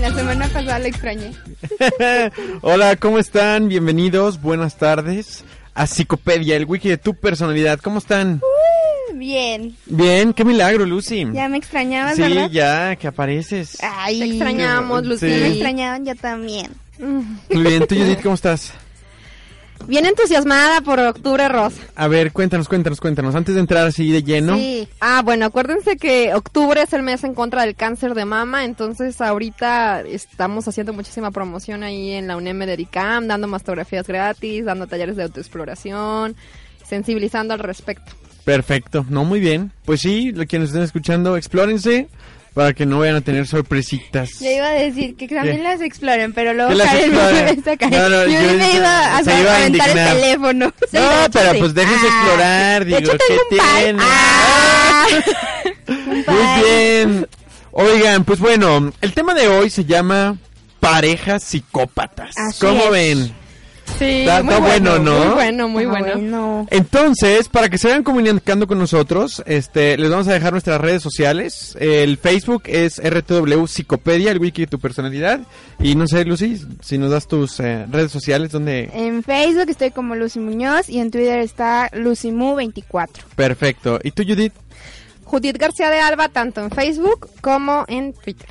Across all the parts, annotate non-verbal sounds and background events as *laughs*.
La semana pasada la extrañé. *laughs* Hola, ¿cómo están? Bienvenidos, buenas tardes a Psicopedia, el wiki de tu personalidad. ¿Cómo están? Uh, bien. Bien, qué milagro, Lucy. Ya me extrañabas, sí, ¿verdad? ya, que apareces. Ay, Te extrañamos, Lucy. Sí. Me extrañaban ya también. Muy bien, tú, Judith, ¿cómo estás? Bien entusiasmada por Octubre Rosa. A ver, cuéntanos, cuéntanos, cuéntanos. Antes de entrar así de lleno. Sí. Ah, bueno, acuérdense que octubre es el mes en contra del cáncer de mama, entonces ahorita estamos haciendo muchísima promoción ahí en la UNEM de DICAM, dando mastografías gratis, dando talleres de autoexploración, sensibilizando al respecto. Perfecto, no, muy bien. Pues sí, nos estén escuchando, explórense para que no vayan a tener sorpresitas. Yo iba a decir que también ¿Qué? las exploren, pero luego Karen exploren. esta Karen. No, no, yo, yo- me iba a, se iba a aventar el teléfono. *laughs* No, pero pues déjense Ah, explorar, de digo, hecho, ¿qué tengo un par. tiene? Ah. *laughs* Muy bien. Oigan, pues bueno, el tema de hoy se llama parejas psicópatas. Así ¿Cómo es. ven? Sí, Está- muy está bueno, ¿no? Muy bueno, muy Ah, bueno. bueno. Entonces, para que se vayan comunicando con nosotros, este, les vamos a dejar nuestras redes sociales. El Facebook es RTW Psicopedia, el wiki de tu personalidad. Y no sé, Lucy, si nos das tus eh, redes sociales, donde... En Facebook estoy como Lucy Muñoz y en Twitter está LucyMu24. Perfecto. ¿Y tú, Judith? Judith García de Alba, tanto en Facebook como en Twitter.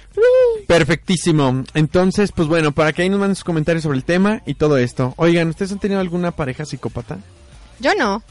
Perfectísimo. Entonces, pues bueno, para que ahí nos manden sus comentarios sobre el tema y todo esto. Oigan, ¿ustedes han tenido alguna pareja psicópata? Yo no.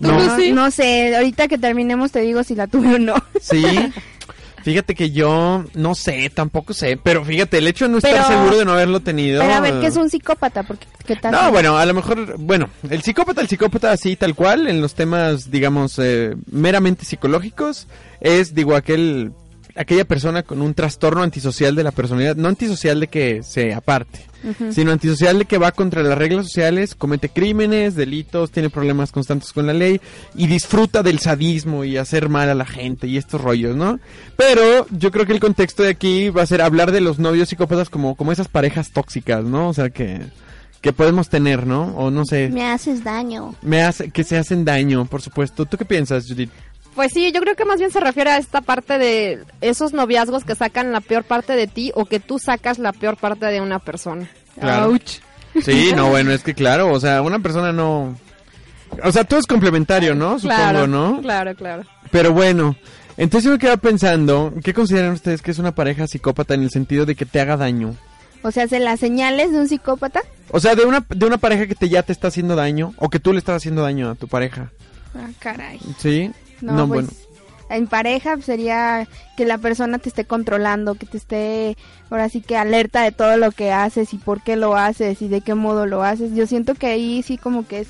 ¿Tú, No. No sé, ahorita que terminemos te digo si la tuve o no. Sí. *laughs* Fíjate que yo no sé, tampoco sé, pero fíjate, el hecho de no estar seguro de no haberlo tenido. Pero a ver, ¿qué es un psicópata? Porque, ¿qué tal? No, bueno, a lo mejor, bueno, el psicópata, el psicópata así tal cual, en los temas, digamos, eh, meramente psicológicos, es, digo, aquel, aquella persona con un trastorno antisocial de la personalidad, no antisocial de que se aparte, sino antisocial de que va contra las reglas sociales, comete crímenes, delitos, tiene problemas constantes con la ley y disfruta del sadismo y hacer mal a la gente y estos rollos, ¿no? Pero yo creo que el contexto de aquí va a ser hablar de los novios psicópatas como, como esas parejas tóxicas, ¿no? O sea que que podemos tener, ¿no? O no sé, Me haces daño. me hace que se hacen daño, por supuesto. ¿Tú qué piensas, Judith? Pues sí, yo creo que más bien se refiere a esta parte de esos noviazgos que sacan la peor parte de ti o que tú sacas la peor parte de una persona. Claro. Ouch. Sí, no, bueno, es que claro, o sea, una persona no o sea, todo es complementario, ¿no? Supongo, Claro, ¿no? claro, claro. Pero bueno, entonces yo me quedaba pensando, ¿qué consideran ustedes que es una pareja psicópata en el sentido de que te haga daño? O sea, ¿se las señales de un psicópata? O sea, de una de una pareja que te ya te está haciendo daño o que tú le estás haciendo daño a tu pareja. Ah, caray. ¿Sí? No, pues en pareja pues, sería que la persona te esté controlando, que te esté ahora sí que alerta de todo lo que haces y por qué lo haces y de qué modo lo haces. Yo siento que ahí sí como que es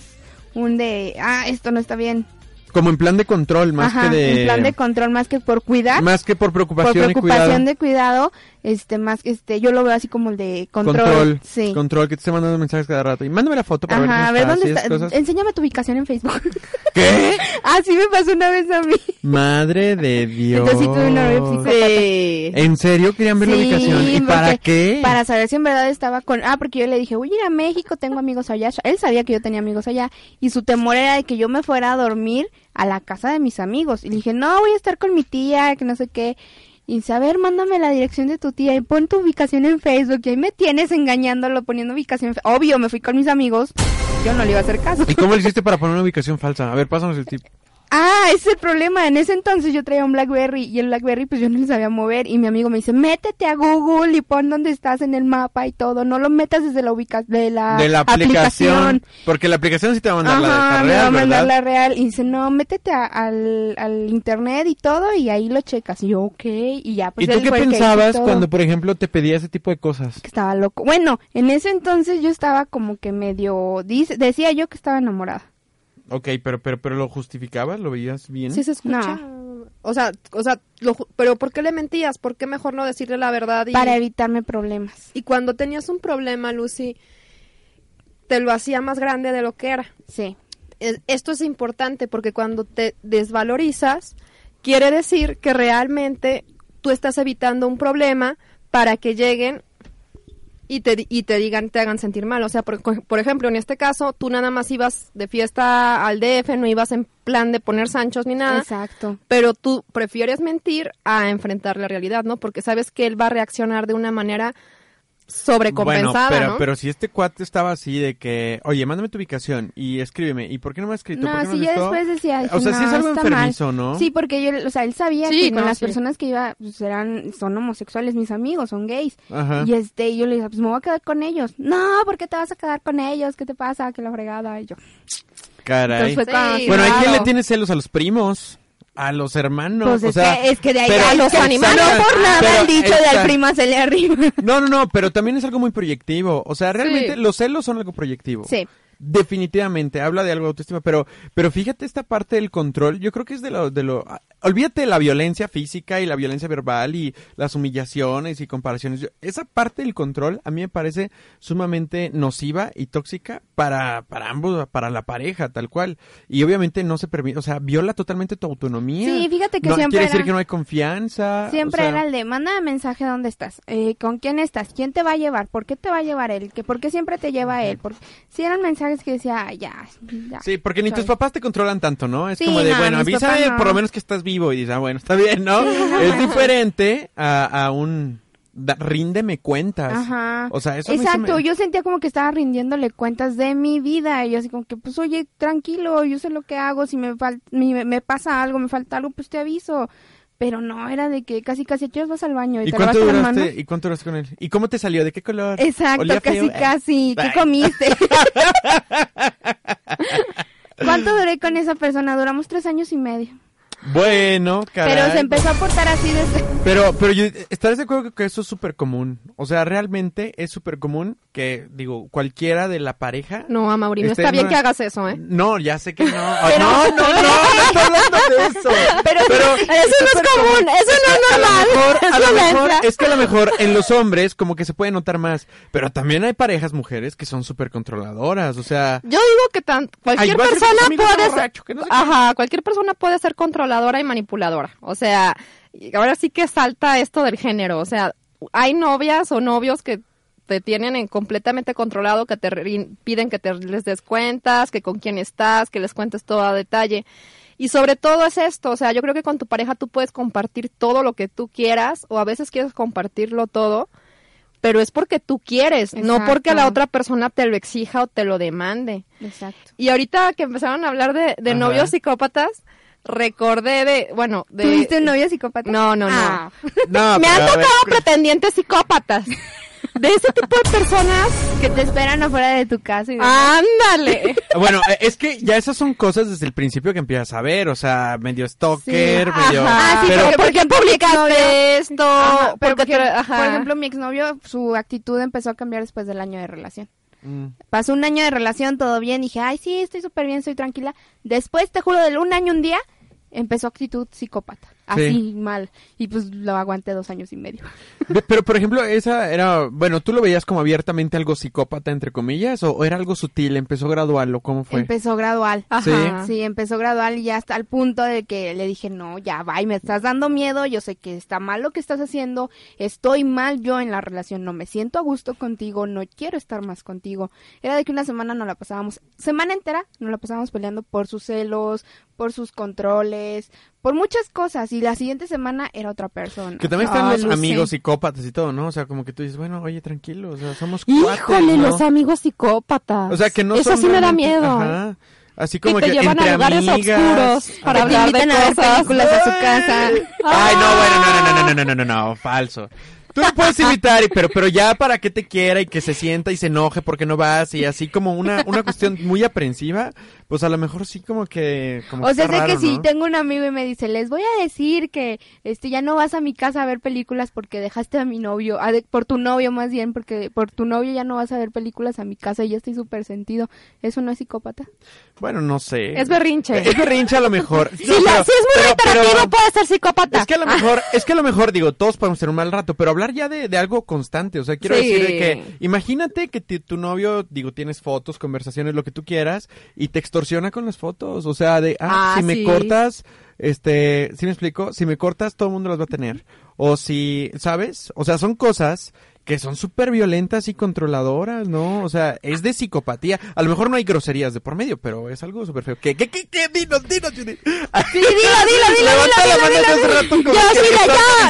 un de, ah, esto no está bien. Como en plan de control, más Ajá, que de en plan de control más que por cuidar. más que por por preocupación, y preocupación cuidado. de cuidado, este más este yo lo veo así como el de control. Control, Sí. control, que te esté mandando mensajes cada rato. Y mándame la foto para Ajá, a ver ver dónde estás y está. esas cosas. Enséñame tu ubicación en Facebook. *laughs* ¿Qué? *laughs* Así me pasó una vez a mí. Madre de *laughs* Dios. Entonces sí tuve un novio psicópata. Sí. ¿En serio querían ver la ubicación? ¿Y para qué? Para saber si en verdad estaba con... Ah, porque yo le dije, voy a ir a México, tengo amigos allá. Él sabía que yo tenía amigos allá. Y su temor era de que yo me fuera a dormir a la casa de mis amigos. Y le dije, no, voy a estar con mi tía, que no sé qué. Y dice, a ver, mándame la dirección de tu tía y pon tu ubicación en Facebook. Y ahí me tienes engañándolo, poniendo ubicación Obvio, me fui con mis amigos. Yo no le iba a hacer caso. ¿Y cómo le hiciste para poner una ubicación falsa? A ver, pásanos el tip. Ah, ese es el problema. En ese entonces yo traía un Blackberry y el Blackberry pues yo no lo sabía mover y mi amigo me dice, métete a Google y pon dónde estás en el mapa y todo. No lo metas desde la ubicación de la, de la aplicación, Porque la aplicación sí te va a mandar la de me va a real, mandar ¿verdad? la real. Y dice, no, métete a- al, al internet y todo y ahí lo checas. Y yo, ok. Y ya, pues ¿Y tú qué pensabas cuando, por ejemplo, te pedía ese tipo de cosas? que estaba loco. Bueno, en ese entonces yo estaba como que medio, dice, decía yo que estaba enamorada. Ok, pero, pero, pero lo justificabas, lo veías bien. Sí se escucha. O sea, o sea, lo ju- pero ¿por qué le mentías? ¿Por qué mejor no decirle la verdad? Y, Para evitarme problemas. y cuando tenías un problema, Lucy, te lo hacía más grande de lo que era. Sí. Es- Esto es importante porque cuando te desvalorizas, quiere decir que realmente tú estás evitando un problema para que lleguen y te, y te digan, te hagan sentir mal. O sea, por, por ejemplo, en este caso, tú nada más ibas de fiesta al DF, no ibas en plan de poner sanchos ni nada. Exacto. Pero tú prefieres mentir a enfrentar la realidad, ¿no? Porque sabes que él va a reaccionar de una manera sobrecompensada, bueno, pero, ¿no? pero si este cuate estaba así de que, oye, mándame tu ubicación y escribeme, ¿y por qué no me has escrito? ¿Por No, qué no sí, esto? después decía, O sea, no, sí es algo está mal. enfermizo, ¿no? Sí, porque yo, o sea, él sabía Sí, que con las sí. personas que iba, pues eran, son homosexuales, mis amigos, son gays. Ajá. Y este, y yo le dije, pues me voy a quedar con ellos. No, ¿por qué te vas a quedar con ellos? ¿Qué te pasa? Que la fregada. Y yo, Caray. entonces fue Sí, Bueno, ¿a quién claro. le tienes celos? ¿A los primos? ¿A los hermanos? Pues o es, sea, que, es que de ahí pero- a los animales. No por nada Pero han dicho de al prima se le arriba. No, no, no, pero también es algo muy proyectivo. O sea, realmente Sí. los celos son algo proyectivo. Sí. Definitivamente, habla de algo de autoestima, pero, pero fíjate esta parte del control, yo creo que es de lo, de lo, olvídate de la violencia física y la violencia verbal y las humillaciones y comparaciones. Esa parte del control a mí me parece sumamente nociva y tóxica para, para ambos, para la pareja, tal cual. Y obviamente no se permite, o sea, viola totalmente tu autonomía. Sí, fíjate que no, siempre Quiere decir era- que no hay confianza. Siempre o sea, era el de, manda mensaje dónde estás, eh, con quién estás, quién te va a llevar, por qué te va a llevar él, que por qué siempre te lleva él. Porque si eran mensajes que decía, "Ay, ya, ya. Sí, porque ni tus papás te controlan tanto, ¿no? Es Sí, como de, no, bueno, avísame no. por lo menos que estás vivo y dices, ah, bueno, está bien, ¿no? Es diferente a, a un da- ríndeme cuentas. Aja. O sea, eso Exacto, me- yo sentía como que estaba rindiéndole cuentas de mi vida y yo así como que pues oye, tranquilo, yo sé lo que hago, si me fal- me, me pasa algo, me falta algo, pues te aviso. Pero no, era de que casi casi ¿qué vas al baño y, ¿Y te cuánto duraste? ¿Y cuánto duraste con él? ¿Y cómo te salió? ¿De qué color? Exacto, ¿Olía casi feo? casi. ¿Qué comiste? *laughs* ¿Cuánto duré con esa persona? Duramos tres años y medio. Bueno, caray. Pero se empezó a portar así desde... Pero, pero yo, ¿estarás de acuerdo que eso es súper común? O sea, realmente es súper común que, digo, cualquiera de la pareja... No, Mauri, no está bien no- que hagas eso, ¿eh? No, ya sé que no. Ay, no, no, no, no estoy hablando de eso. Pero, Eso no es común, eso no es a lo normal. mejor, a lo mejor, es que a lo mejor en los hombres como que se puede notar más, pero también hay parejas mujeres que son súper controladoras, o sea, Yo digo que tan, cualquier Ay, a persona puede borracho, que no sé ajá, cualquier persona puede ser controladora y manipuladora. O sea, ahora sí que salta esto del género. O sea, hay novias o novios que te tienen en completamente controlado, que te rin- piden que te les des cuentas, que con quién estás, que les cuentes todo a detalle. Y sobre todo es esto, o sea, yo creo que con tu pareja tú puedes compartir todo lo que tú quieras o a veces quieres compartirlo todo, pero es porque tú quieres, no porque la otra persona te lo exija o te lo demande. Exacto. Y ahorita que empezaron a hablar de, de novios psicópatas, recordé de, bueno, de... ¿Tuviste un novio psicópata? No, no, no. Ah. no, Me han ver, tocado pretendientes psicópatas. De ese tipo de personas. Que te esperan afuera de tu casa y Ah. ¡Ándale! Bueno, eh, es que ya esas son cosas desde el principio que empiezas a ver, o sea, medio stalker, Sí, medio... ajá. Ah, sí, pero, porque, ¿Por qué publicaste esto? Ajá, pero Porque porque, por ejemplo, mi exnovio, su actitud empezó a cambiar después del año de relación. Mm. Pasó un año de relación, todo bien, dije, ay, sí, estoy súper bien, estoy tranquila. Después, te juro, de un año, un día, empezó actitud psicópata. Así, Sí. mal. Y pues lo aguanté dos años y medio. Pero, por ejemplo, esa era, bueno, ¿tú lo veías como abiertamente algo psicópata, entre comillas, o, o era algo sutil, empezó gradual, o cómo fue? Empezó gradual. Ajá. Sí, empezó gradual y ya hasta el punto de que le dije, no, ya va, y me estás dando miedo, yo sé que está mal lo que estás haciendo, estoy mal yo en la relación, no me siento a gusto contigo, no quiero estar más contigo. Era de que una semana no la pasábamos, semana entera nos la pasábamos peleando por sus celos, por sus controles, por muchas cosas, y la siguiente semana era otra persona. Que también Ay, están los amigos psicópatas y todo, ¿no? O sea, como que tú dices, bueno, oye, tranquilo, o sea, somos cuates, Híjole, ¿no? los amigos psicópatas. O sea, que no Eso son sí me da miedo. Ajá. Así como y te que llevan entre a lugares amigas. oscuros para Que te hablar de invitan a ver cosas. películas a su casa. Ay, no, bueno, no, no, no, no, no, no, no, no, falso. Tú lo puedes invitar, y- pero, pero ya para que te quiera y que se sienta y se enoje porque no vas y así como una, una cuestión muy aprensiva, pues a lo mejor sí como que... Como O sea, sé que si tengo un amigo y me dice, les voy a decir que este ya no vas a mi casa a ver películas porque dejaste a mi novio, a de- por tu novio más bien, porque por tu novio ya no vas a ver películas a mi casa y ya estoy súper sentido. ¿Eso no es psicópata? Bueno, no sé. Es berrinche. Es berrinche a lo mejor. *laughs* Si, No, la- pero- si es muy pero- pero- reiterativo, puede ser psicópata. Es que a lo mejor, es que a lo mejor, digo, todos podemos tener un mal rato, pero hablar ya de, de algo constante, o sea, quiero Sí. decir de que, imagínate que tu novio, digo, tienes fotos, conversaciones, lo que tú quieras, y te extorsiona con las fotos, o sea, de, ah, Ah, si me sí. cortas, este, ¿sí me explico? Si me cortas, todo el mundo las va a tener. O si, ¿sabes? O sea, son cosas que son súper violentas y controladoras, ¿no? O sea, es de psicopatía. A lo mejor no hay groserías de por medio, pero es algo súper feo. ¿Qué, qué, qué, qué? Dinos, dinos, Judy. Sí, dilo, dilo, *laughs* dilo, Levanta dilo, la mano dilo, de hace dilo. rato como Ya, que sí,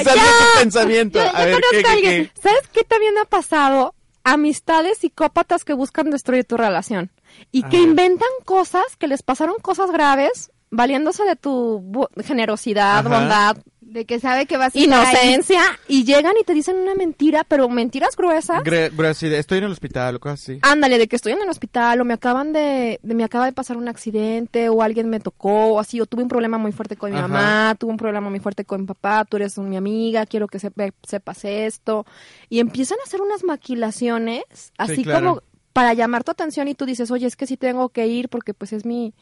ya, ya. tu pensamiento. Yo- A yo ver, conozco ¿qué, a qué? ¿Sabes qué también me ha pasado? Amistades psicópatas que buscan destruir tu relación y que inventan cosas, que les pasaron cosas graves, valiéndose de tu generosidad, Ajá. bondad, De que sabe que vas a estar ahí. inocencia y llegan y te dicen una mentira, pero mentiras gruesas. Gre- gre- sí, de- estoy en el hospital o cosas así. Ándale, de que estoy en el hospital o me acaban de, de- me acaba de pasar un accidente o alguien me tocó o así o tuve un problema muy fuerte con mi Ajá. mamá, tuve un problema muy fuerte con mi papá, tú eres un- mi amiga, quiero que sepa- sepas esto y empiezan a hacer unas maquilaciones así claro. como para llamar tu atención y tú dices, "Oye, es que sí tengo que ir porque pues es mi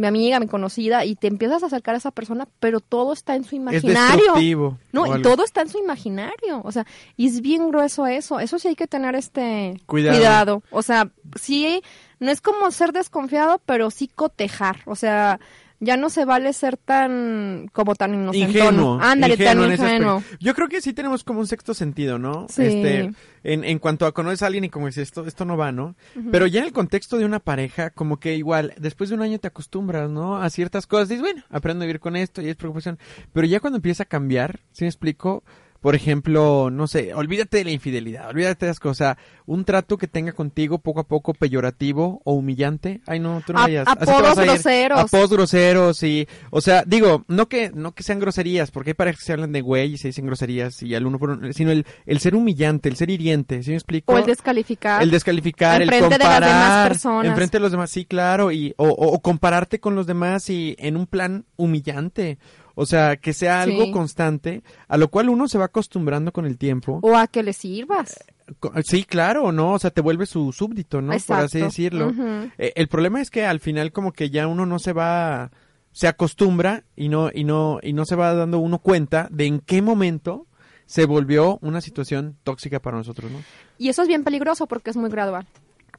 mi amiga, mi conocida y te empiezas a acercar a esa persona, pero todo está en su Es imaginario. destructivo. No, y todo está en su imaginario. O sea, y es bien grueso eso. Eso sí hay que tener este Cuidado. O sea, sí, no es como ser desconfiado, pero sí cotejar. O sea, ya no se vale ser tan, como tan inocente. Ingenuo. Ándale, ingenuo tan ingenuo. Yo creo que sí tenemos como un sexto sentido, ¿no? Sí. Este, en, en cuanto a conoces a alguien y como dices, esto, esto no va, ¿no? Pero ya en el contexto de una pareja, como que igual, después de un año te acostumbras, ¿no? A ciertas cosas, dices, bueno, aprendo a vivir con esto y es preocupación. Pero ya cuando empieza a cambiar, ¿sí me explico? Por ejemplo, no sé, olvídate de la infidelidad, olvídate de las cosas. Un trato que tenga contigo poco a poco peyorativo o humillante. Ay, no, tú no A- vayas. Apodos a groseros. Apodos groseros y, o sea, digo, no que, no que sean groserías, porque hay parejas que se hablan de güey y se dicen groserías y al uno por uno, sino el, el ser humillante, el ser hiriente, ¿sí me explico? O el descalificar. El descalificar, el Enfrente de las comparar. demás personas. Enfrente de los demás, sí, claro. Y, o, o- o compararte con los demás y en un plan humillante. O sea, que sea algo Sí. constante, a lo cual uno se va acostumbrando con el tiempo. O a que le sirvas. Co- Sí, claro, ¿no? O sea, te vuelve su súbdito, ¿no? Por así decirlo. Eh, el problema es que al final como que ya uno no se va, se acostumbra y no, y no, y no se va dando uno cuenta de en qué momento se volvió una situación tóxica para nosotros, ¿no? Y eso es bien peligroso porque es muy gradual.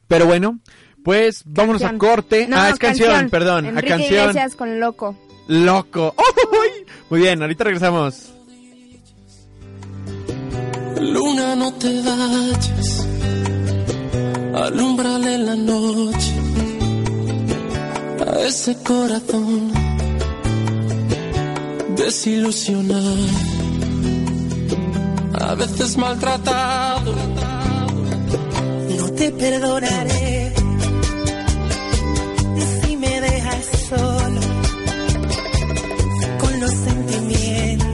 Pero bueno, pues vámonos a Canción. corte. No, ah, es canción, perdón, Enrique a canción. Iglesias con Loco. Loco. *laughs* ¡Uy! Muy bien, ahorita regresamos. Luna, no te vayas, alumbrale la noche a ese corazón desilusionado, a veces maltratado. No te perdonaré los sentimientos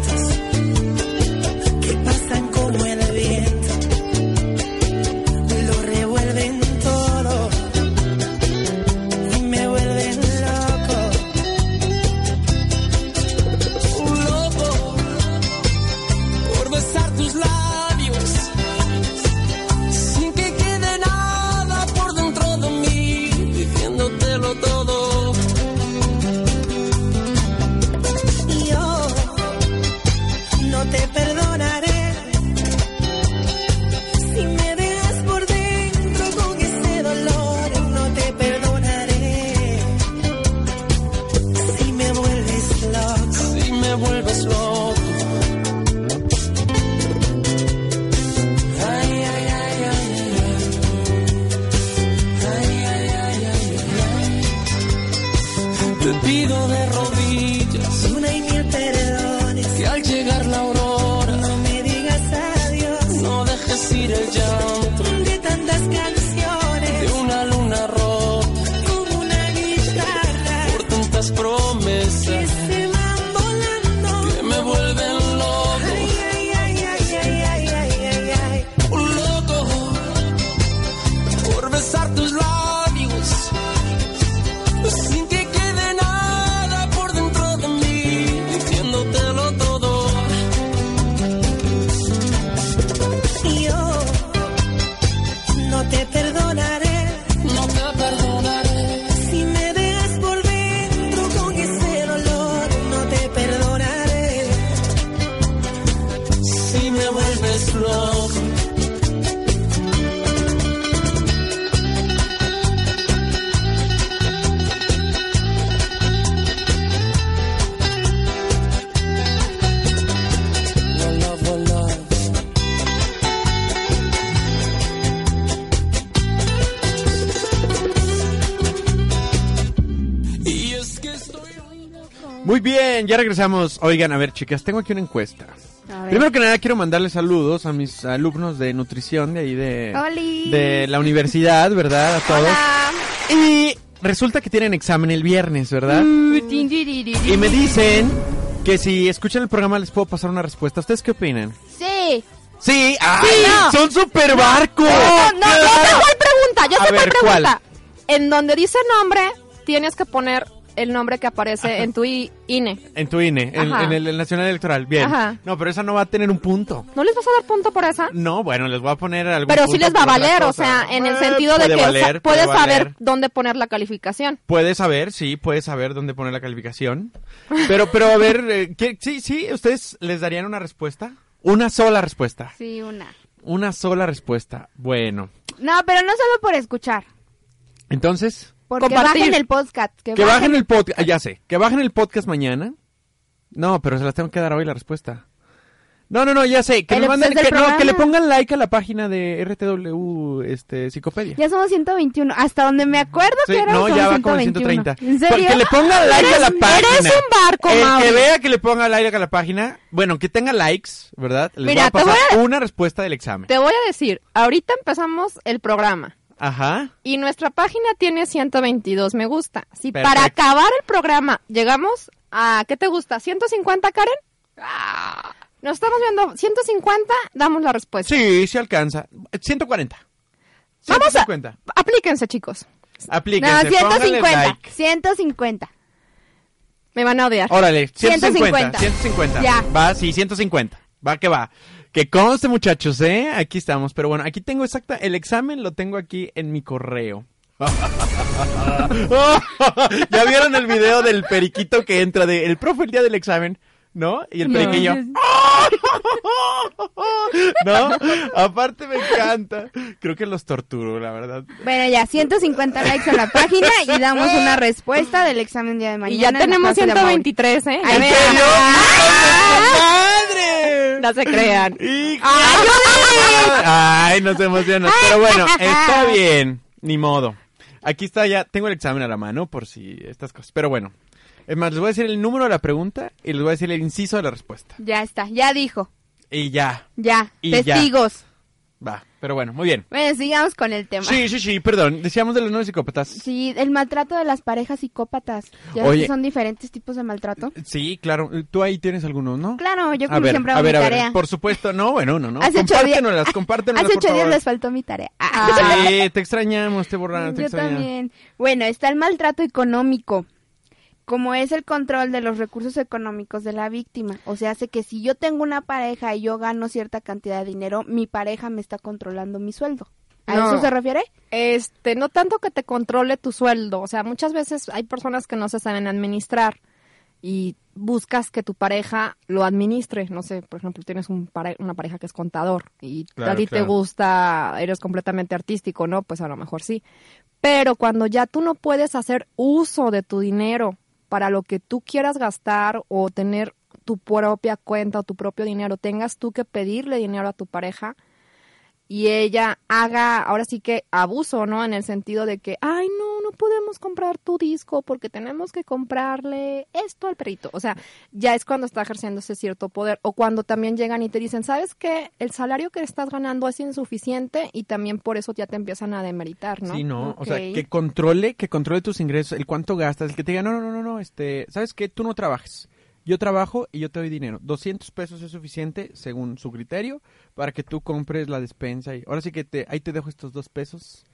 regresamos. Oigan, a ver, chicas, tengo aquí una encuesta. Primero que nada, quiero mandarles saludos a mis alumnos de nutrición de ahí de, de la universidad, ¿verdad? A todos. Hola. Y resulta que tienen examen el viernes, ¿verdad? Mm. Y me dicen que si escuchan el programa les puedo pasar una respuesta. ¿Ustedes qué opinan? Sí. Sí, ¡ay! no. ¡Son super barcos! No, no, yo sé cuál pregunta, yo A ver, pregunta. En donde dice nombre, tienes que poner el nombre que aparece en tu INE. En tu INE, en, el, el Nacional Electoral. Bien. Ajá. No, pero esa no va a tener un punto. ¿No les vas a dar punto por esa? No, bueno, les voy a poner algún Pero sí les va a valer, o sea, en el Eh, sentido de que o sea, valer, puedes puede saber valer. dónde poner la calificación. Puedes saber, sí, puedes saber dónde poner la calificación. Pero, pero a ver, eh, ¿qué- sí, sí, ¿ustedes les darían una respuesta? Una sola respuesta. Sí, una. Una sola respuesta. Bueno, No, pero no solo por escuchar. entonces, Porque Compartir. bajen el podcast. Que, que bajen el podcast, ya sé, que bajen el podcast mañana. No, pero se las tengo que dar hoy la respuesta. No, no, no, ya sé, que, manden, que, no, que le pongan like a la página de RTW, este, Psicopedia. Ya somos 121. Hasta donde me acuerdo Sí, que era no, ya va como el 121. 130. ¿En serio? Que le ponga like a la página. eres un barco, El Mauri. que vea que le ponga like a la página, bueno, que tenga likes, ¿verdad? Les Mira, voy a pasar voy una respuesta del examen. Te voy a decir, ahorita empezamos el programa. Ajá. Y nuestra página tiene 122 me gusta. Si Perfecto. para acabar el programa llegamos a, ¿qué te gusta? ¿150, Karen? Ah, Nos estamos viendo 150, damos la respuesta. Sí, sí alcanza. 140. Vamos a, 150. aplíquense, chicos. Aplíquense, No, pónganle 150. like. 150. Me van a odiar. Órale, 150. 150. 150. Ya. Va, sí, 150. Va que va. Que conste, muchachos, ¿eh? Aquí estamos. Pero bueno, aquí tengo exacta. El examen lo tengo aquí en mi correo. ¿Ya vieron el video del periquito que entra de el profe el día del examen? ¿No? Y el No. periquillo. ¿No? Aparte me encanta. Creo que los torturo, la verdad. Bueno, ya, 150 likes a la página y damos una respuesta del examen día de mañana. y ya tenemos clase de Mauri. 123, ¿eh? Ay, Ya vean. serio? ¡Madre! *laughs* No se crean. ¡Hijo! Ay, nos emocionas. Pero bueno, está *laughs* bien. Ni modo. Aquí está ya. Tengo el examen a la mano por si estas cosas. Pero bueno. Es más, les voy a decir el número de la pregunta y les voy a decir el inciso de la respuesta. Ya está, ya dijo. Y ya. Ya, Y ya. testigos. Va. Pero bueno, muy bien. Bueno, sigamos con el tema. Sí, sí, sí, perdón. Decíamos de los nueve psicópatas. Sí, el maltrato de las parejas psicópatas. Ya Oye. que son diferentes tipos de maltrato. Sí, claro. Tú ahí tienes algunos, ¿no? Claro, yo a como ver, siempre a hago ver, mi a ver. tarea. Por supuesto. No, bueno, no, no. Hace ocho compártenoslas, *laughs* compártenoslas, Hace ocho días les faltó mi tarea. Ah. *laughs* Sí, te extrañamos, te borraron, te Yo extrañamos. también. Bueno, está el maltrato económico, como es el control de los recursos económicos de la víctima. O sea, hace que si yo tengo una pareja y yo gano cierta cantidad de dinero, mi pareja me está controlando mi sueldo. ¿A No. eso se refiere? Este, no tanto que te controle tu sueldo, o sea, muchas veces hay personas que no se saben administrar y buscas que tu pareja lo administre, no sé, por ejemplo, tienes un pare- una pareja que es contador y Claro, a ti te gusta, eres completamente artístico, ¿no? Pues a lo mejor sí. Pero cuando ya tú no puedes hacer uso de tu dinero para lo que tú quieras gastar o tener tu propia cuenta o tu propio dinero, tengas tú que pedirle dinero a tu pareja, y ella haga ahora sí que abuso, ¿no? En el sentido de que, ay, no, no podemos comprar tu disco porque tenemos que comprarle esto al perrito. O sea, ya es cuando está ejerciendo ese cierto poder. O cuando también llegan y te dicen, ¿sabes qué? El salario que estás ganando es insuficiente y también por eso ya te empiezan a demeritar, ¿no? Sí, no, o sea, que controle, que controle tus ingresos, el cuánto gastas, el que te diga, no, no, no, no, no, este, ¿sabes qué? Tú no trabajes. Yo trabajo y yo te doy dinero. 200 pesos es suficiente, según su criterio, para que tú compres la despensa. Y ahora sí que te, ahí te dejo estos dos pesos.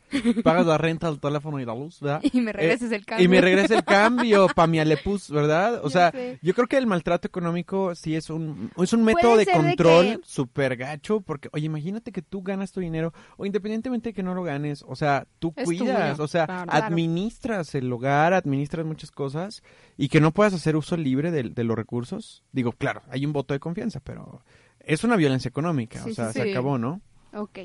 Pagas la renta, el teléfono y la luz, ¿verdad? Y me regreses el cambio. Y me regresa el cambio *laughs* pa' mi alepus, ¿verdad? O sea, yo creo que el maltrato económico sí es un, es un método de control que- súper gacho, porque, oye, imagínate que tú ganas tu dinero, o independientemente de que no lo ganes, o sea, tú Es cuidas, tuyo, o sea, claro. administras el hogar, administras muchas cosas, y que no puedas hacer uso libre de, de los recursos. Digo, claro, hay un voto de confianza, pero es una violencia económica, Sí, o sea, sí, se sí. acabó, ¿no? Ok.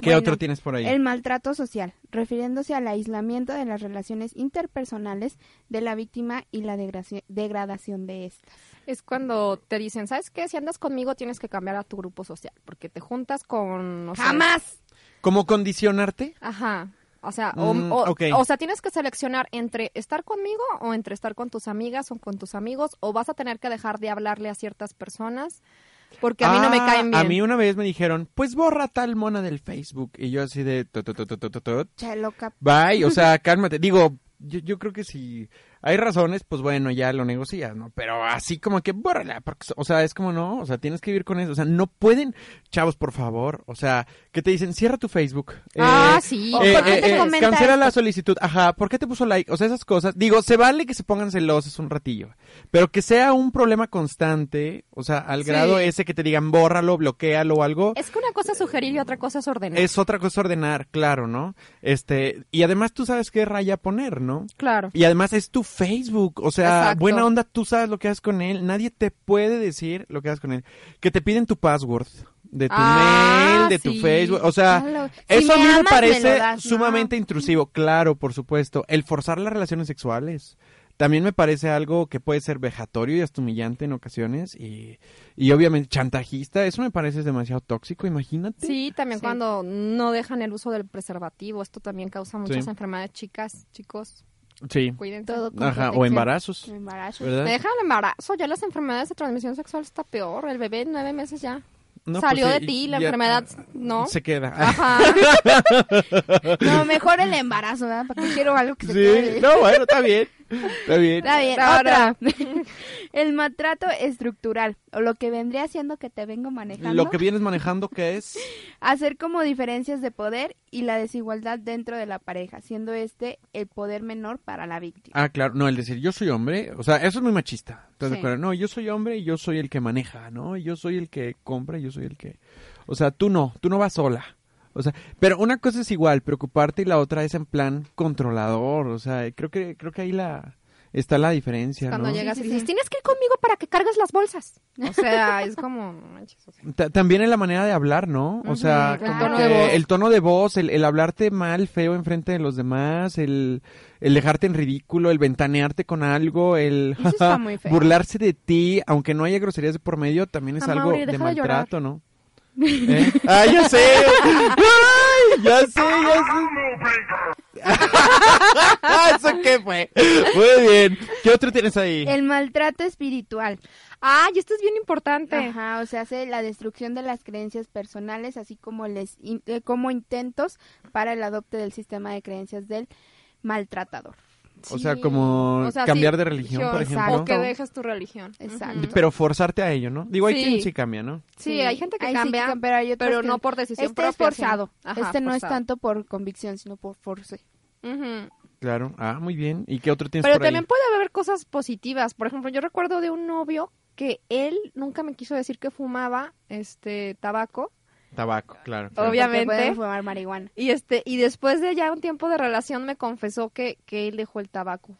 ¿Qué Bueno, otro tienes por ahí? El maltrato social, refiriéndose al aislamiento de las relaciones interpersonales de la víctima y la degradación de estas. Es cuando te dicen, ¿sabes qué? Si andas conmigo tienes que cambiar a tu grupo social, porque te juntas con... ¡Jamás! ¿Cómo condicionarte? Ajá. O sea, Mm, o sea, tienes que seleccionar entre estar conmigo o entre estar con tus amigas o con tus amigos, o vas a tener que dejar de hablarle a ciertas personas porque a mí no me Ah, caen bien. A mí una vez me dijeron, pues borra tal mona del Facebook. Y yo así de... Bye, o sea, *laughs* cálmate. Digo, yo, yo creo que si hay razones, pues bueno, ya lo negocias, ¿no? Pero así como que bórrala, porque, o sea, es como no, o sea, tienes que vivir con eso. O sea, no pueden, chavos, por favor, o sea, que te dicen, cierra tu Facebook. Ah, Eh, sí. ¿O eh, por qué eh, te eh, cancela esto? la solicitud. Ajá, ¿por qué te puso like? O sea, esas cosas. Digo, se vale que se pongan celosos un ratillo, pero que sea un problema constante, o sea, al Sí. grado ese que te digan, bórralo, bloquealo o algo. Es que una cosa es sugerir y otra cosa es ordenar. Es otra cosa ordenar, claro, ¿no? Este, y además tú sabes qué raya poner, ¿no? Claro. Y además es tu Facebook, o sea, Exacto. buena onda, tú sabes lo que haces con él, nadie te puede decir lo que haces con él. Que te piden tu password de tu Ah, mail, de tu. Facebook, o sea, Claro. Si eso a me mí me amas, me parece lo das, ¿no? sumamente intrusivo, claro, por supuesto. El forzar las relaciones sexuales también me parece algo que puede ser vejatorio y hasta humillante en ocasiones y, y obviamente chantajista, eso me parece demasiado tóxico, imagínate. Sí, también Sí. cuando no dejan el uso del preservativo, esto también causa muchas Sí. enfermedades, chicas, chicos, Sí. cuídense. Todo con Ajá, o embarazos, Embarazo. ¿verdad? Me dejan el embarazo, ya las enfermedades de transmisión sexual está peor, el bebé nueve meses ya. No, Salió pues, de sí, ti, la enfermedad, ¿no? Se queda. Ajá. *laughs* No, mejor el embarazo, ¿verdad? Porque quiero algo que se Sí, quede. no, bueno, está bien. Está bien. Está bien, Ahora. otra. *laughs* El maltrato estructural, o lo que vendría siendo que te vengo manejando, Lo que vienes manejando que es hacer como diferencias de poder y la desigualdad dentro de la pareja, siendo este el poder menor para la víctima. Ah, claro, no, el decir yo soy hombre, o sea, eso es muy machista. ¿Estás de Sí. acuerdo? No, yo soy hombre y yo soy el que maneja, ¿no? Yo soy el que compra, yo soy el que O sea, tú no, tú no vas sola. O sea, pero una cosa es igual, preocuparte y la otra es en plan controlador, o sea, creo que creo que ahí la está la diferencia, Cuando ¿no? llegas Sí, y dices, sí. tienes que ir conmigo para que cargues las bolsas. O sea, es como... También en la manera de hablar, ¿no? O sea, Ujú, el como tono que de voz. el tono de voz, el, el hablarte mal, feo enfrente de los demás, el, el dejarte en ridículo, el ventanearte con algo, el *laughs* burlarse de ti, aunque no haya groserías de por medio, también es algo de maltrato, ¿no? ¿Eh? ¡Ah, ya sé! ¡Ay, ya sé, ya sé! *laughs* ¿Eso qué fue? Muy bien. ¿Qué otro tienes ahí? El maltrato espiritual. Ay, esto es bien importante. Ajá, o sea, hace la destrucción de las creencias personales, así como les in- eh, como intentos para el adopte del sistema de creencias del maltratador. O sea, como O sea, cambiar sí, de religión, por Exacto. ejemplo. O que dejes tu religión. Exacto. Pero forzarte a ello, ¿no? Digo, hay Sí. quien sí cambia, ¿no? Sí, hay gente que ahí sí cambia, pero, hay otros pero que- no por decisión Este es propia, sí. forzado. Ajá, este no es forzado. tanto por convicción, sino por force. Claro. Ah, muy bien. ¿Y qué otro tienes Pero por ahí? también puede haber cosas positivas. Por ejemplo, yo recuerdo de un novio que él nunca me quiso decir que fumaba este tabaco. Tabaco, claro. claro. Obviamente. Pueden fumar marihuana. Y este, y después de ya un tiempo de relación me confesó que, que él dejó el tabaco.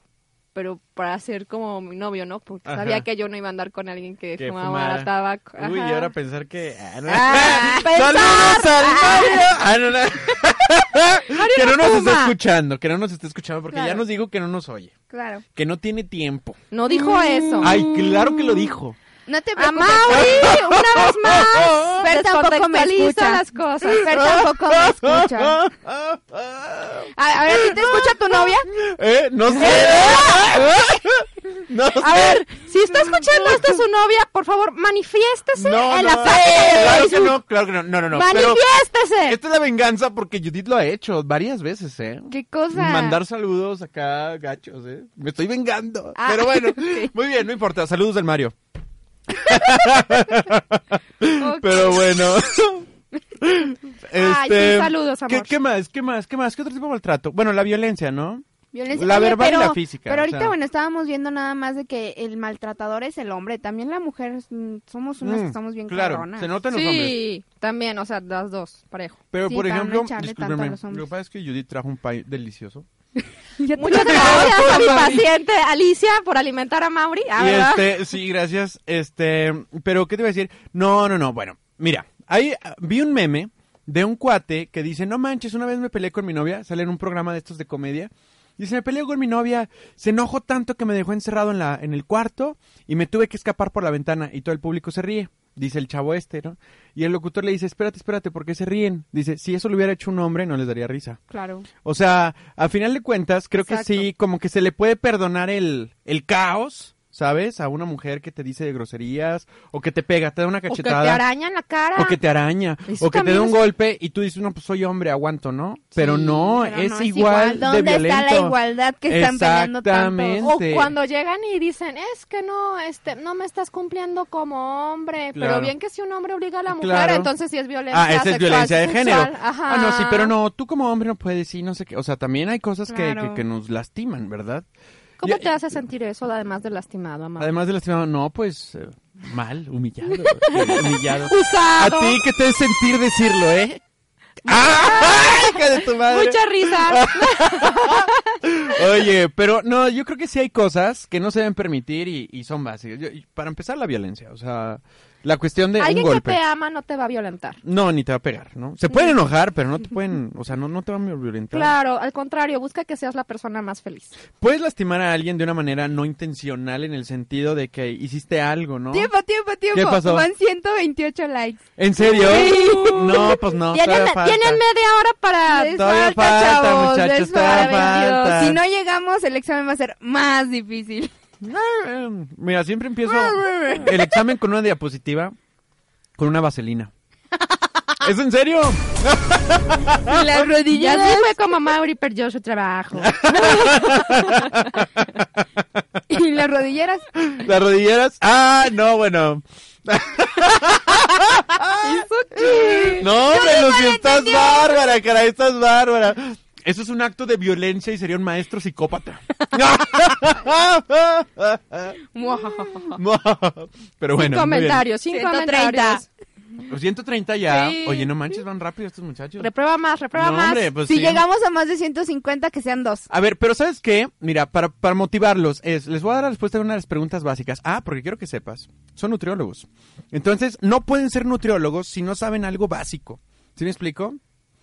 Pero para ser como mi novio, ¿no? Porque Ajá. sabía que yo no iba a andar con alguien que, Que fumaba fumara. tabaco. Uy, y ahora pensar que... Ah, no. *laughs* Ah, ¡Saludos al Mario! Ah, no, no. *laughs* que no, no nos fuma. está escuchando, que no nos está escuchando, porque ya nos dijo que no nos oye, Claro. que no tiene tiempo. No dijo eso. Ay, claro que lo dijo. No te ¡A preocupes. Mauri! ¡Una vez más! *laughs* Fer tampoco me escucha. las cosas. Fer tampoco me escucha. *laughs* A, a ver, ¿sí te escucha tu novia? ¿Eh? No sé. *laughs* No sé. A ver, si está escuchando esto su novia, por favor, manifiéstese No, en no, la de claro que no, claro que no, no, no, no. Pero ¡Manifiéstese! esta es la venganza porque Judith lo ha hecho varias veces, ¿eh? ¿Qué cosa? Mandar saludos acá, gachos, ¿eh? Me estoy vengando. Ah, Pero bueno, ok. muy bien, no importa. Saludos del Mario. *laughs* Pero bueno. *laughs* Ay, sí, saludos, ¿qué, amor. ¿Qué más? ¿Qué más? ¿Qué más? ¿Qué otro tipo de maltrato? Bueno, la violencia, ¿no? Violencia. La Oye, verbal y pero- la física, Pero o ahorita, sea. bueno, estábamos viendo nada más de que el maltratador es el hombre. También la mujer, mm, somos unas Mm, que somos bien Claro, cabronas. se nota en los hombres. Sí, también, o sea, las dos, parejo. Pero, Sí, por ejemplo, echarle tanto a discúlpeme, los hombres. lo que pasa es que Judith trajo un pay delicioso. *laughs* Muchas gracias a mi paciente Alicia por alimentar a Mauri. Ah, este, sí, gracias. Este, pero ¿qué te iba a decir? No, no, no. Bueno, mira, ahí ah, vi un meme de un cuate que dice, no manches, una vez me peleé con mi novia, sale en un programa de estos de comedia. Dice, me peleé con mi novia, se enojó tanto que me dejó encerrado en, la, en el cuarto y me tuve que escapar por la ventana y todo el público se ríe. Dice el chavo este, ¿no? Y el locutor le dice, espérate, espérate, ¿por qué se ríen? Dice, si eso lo hubiera hecho un hombre, no les daría risa. Claro. O sea, a final de cuentas, creo Exacto. que sí, como que se le puede perdonar el, el caos, ¿sabes? A una mujer que te dice groserías, o que te pega, te da una O que cachetada. te araña en la cara. o que te araña, Eso o que te da un es- golpe y tú dices, no, pues soy hombre, aguanto, ¿no? Pero no, Pero es, no igual, de ¿Dónde violento. está la igualdad que están peleando tanto? Exactamente. O cuando llegan y dicen, es que no, este, no me estás cumpliendo como hombre. Claro. Pero bien que si un hombre obliga a la mujer, Claro. entonces sí es violencia Ah, esa es sexual, violencia de sexual. género. Ajá. Ah, no, sí, pero no, tú como hombre no puedes, sí, no sé qué. O sea, también hay cosas que, que, que nos lastiman, ¿verdad? ¿Cómo Y- te hace sentir eso, además de lastimado, amor? Además de lastimado, no, pues eh, mal, humillado, eh, *laughs* humillado. A Usado. ti, ¿qué te hace sentir decirlo, eh? *laughs* ¡Ah! ¡Hija de tu madre! Mucha risa. *laughs* Oye, pero no, yo creo que sí hay cosas que no se deben permitir y, y son básicas. Yo- y para empezar, la violencia, o sea, la cuestión de un Alguien que te ama no te va a violentar. No, ni te va a pegar, ¿no? Se pueden enojar, pero no te pueden, o sea, no, no te van a violentar. Claro, al contrario, busca que seas la persona más feliz. Puedes lastimar a alguien de una manera no intencional en el sentido de que hiciste algo, ¿no? Tiempo, tiempo, tiempo. ¿Qué pasó? Van 128 likes. ¿En serio? No, pues no. tienen, todavía falta. tienen media hora para... Les falta, falta, chavos, muchachos, les falta. Si no llegamos, el examen va a ser más difícil. *laughs* Mira, siempre empiezo *laughs* el examen con una diapositiva, con una vaselina. ¿Es en serio? *laughs* Y las Y rodillas. así fue como Mauri perdió su trabajo. Y las rodilleras. ¿Las rodilleras? Ah, no, bueno. No, hombre, Lucy, estás bárbara, caray, estás bárbara. Eso es un acto de violencia y sería un maestro psicópata. *laughs* *laughs* Pero bueno. sin comentarios, sin 130. comentarios. 130 ya. Sí. Oye, no manches, van rápido estos muchachos. Reprueba más, reprueba No, más. hombre, pues si sí. llegamos a más de 150, que sean dos. A ver, pero ¿sabes qué? Mira, para, para motivarlos, es, les voy a dar la respuesta a una de las preguntas básicas. Ah, porque quiero que sepas, son nutriólogos. Entonces, no pueden ser nutriólogos si no saben algo básico. ¿Sí me explico?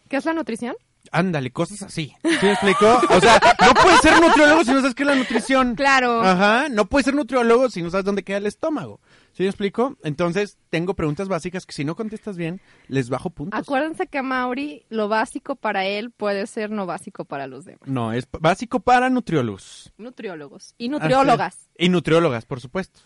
¿Qué es la nutrición? Ándale, cosas así. ¿Sí me explico? O sea, no puedes ser nutriólogo si no sabes qué es la nutrición. Claro. Ajá, no puedes ser nutriólogo si no sabes dónde queda el estómago. ¿Sí me explico? Entonces, tengo preguntas básicas que si no contestas bien, les bajo puntos. Acuérdense que Mauri, lo básico para él puede ser no básico para los demás. No, es básico para nutriólogos. Nutriólogos y nutriólogas. Es. Y nutriólogas, por supuesto.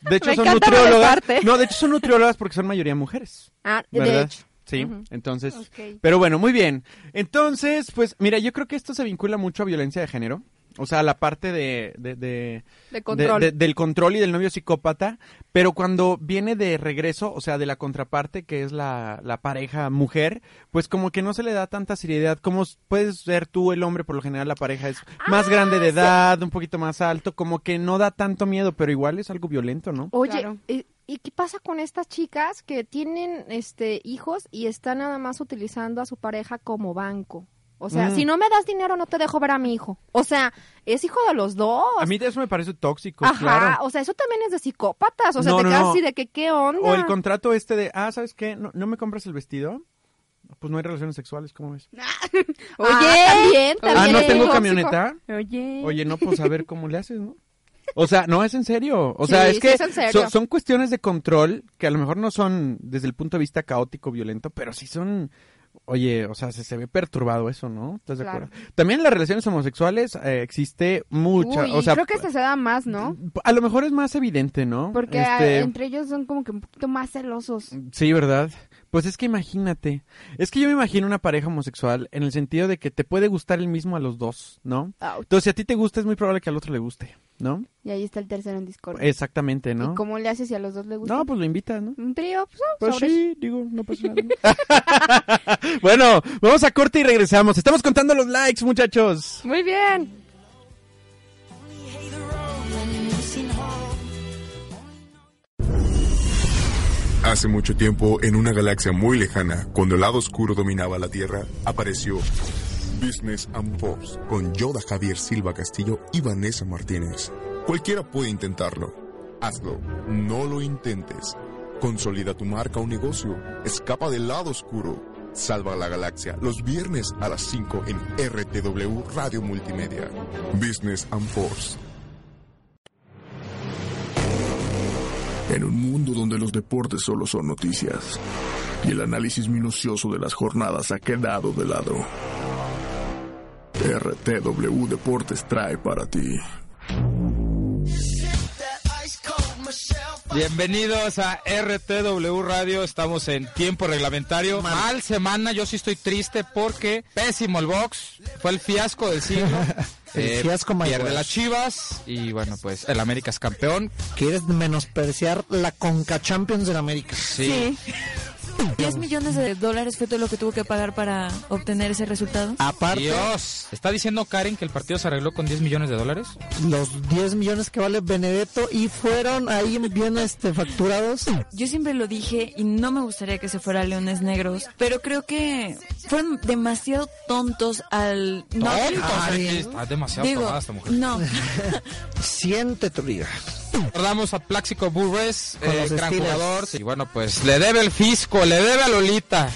De *laughs* hecho, Me son nutriólogas. No, de hecho, son nutriólogas porque son mayoría mujeres. Ah, de hecho. Sí, entonces. Ok. Pero bueno, muy bien. Entonces, pues, mira, yo creo que esto se vincula mucho a violencia de género. O sea, la parte de, de, de- De control. de- de- del control y del novio psicópata, pero cuando viene de regreso, o sea, de la contraparte, que es la, la pareja mujer, pues como que no se le da tanta seriedad. Como puedes ser tú, el hombre, por lo general la pareja es más grande de edad, un poquito más alto, como que no da tanto miedo, pero igual es algo violento, ¿no? Oye, Claro. eh, ¿y qué pasa con estas chicas que tienen este hijos y están nada más utilizando a su pareja como banco? O sea, Mm. si no me das dinero no te dejo ver a mi hijo. O sea, es hijo de los dos. A mí eso me parece tóxico, Ajá, claro. o sea, eso también es de psicópatas. O sea, No, te no, quedas no. así de que, ¿qué onda? O el contrato este de, ah, ¿sabes qué? ¿No, no me compras el vestido? Pues no hay relaciones sexuales, ¿cómo ves? *laughs* Oye, también, Ah, también ¿no es tengo tóxico. camioneta? Oye. Oye, no, pues a ver cómo le haces, ¿no? O sea, no, es en serio. O sea, Sí, es sí que es son, son cuestiones de control que a lo mejor no son desde el punto de vista caótico, violento, pero sí son... Oye, o sea, se, se ve perturbado eso, ¿no? ¿Estás de Claro. acuerdo? También en las relaciones homosexuales eh, existe mucha... Uy, o sea, creo que este se da más, ¿no? a lo mejor es más evidente, ¿no? Porque Este, ah, entre ellos son como que un poquito más celosos. Sí, ¿verdad? Pues es que imagínate. Es que yo me imagino una pareja homosexual en el sentido de que te puede gustar el mismo a los dos, ¿no? Ouch. Entonces, si a ti te gusta, es muy probable que al otro le guste, ¿no? Y ahí está el tercero en Discord. Exactamente, ¿no? ¿Y cómo le haces si a los dos le gusta? No, pues lo invitas, ¿no? Un trío, pues, Pues sí, digo, no pasa nada. *laughs* bueno, vamos a corte y regresamos. Estamos contando los likes, muchachos. Muy bien. Hace mucho tiempo, en una galaxia muy lejana, cuando el lado oscuro dominaba la Tierra, apareció Business and Force con Yoda Javier Silva Castillo y Vanessa Martínez. Cualquiera puede intentarlo. Hazlo. No lo intentes. Consolida tu marca o negocio. Escapa del lado oscuro. Salva la galaxia los viernes a las 5 en RTW Radio Multimedia. Business and Force. En un mundo donde los deportes solo son noticias y el análisis minucioso de las jornadas ha quedado de lado, RTW Deportes trae para ti. Bienvenidos a RTW Radio, estamos en tiempo reglamentario. Mal semana, yo sí estoy triste porque pésimo el box, fue el fiasco del siglo. *laughs* El fiasco mayor. Pierde las Chivas y bueno, pues el América es campeón. Quieres menospreciar la Conca Champions del América. Sí. 10 millones de dólares fue todo lo que tuvo que pagar para obtener ese resultado. Aparte, Dios, ¿está diciendo Karen que el partido se arregló con 10 millones de dólares? los 10 millones que vale Benedetto y fueron ahí bien este, facturados. Yo siempre lo dije y no me gustaría que se fuera a Leones Negros, pero creo que fueron demasiado tontos al... No, Ay, demasiado digo, tomada esta mujer. no. *laughs* Siente tu liga. Recordamos a Plaxico Burres, eh, gran Steelers. jugador. Y bueno, pues le debe el fisco, le debe a Lolita.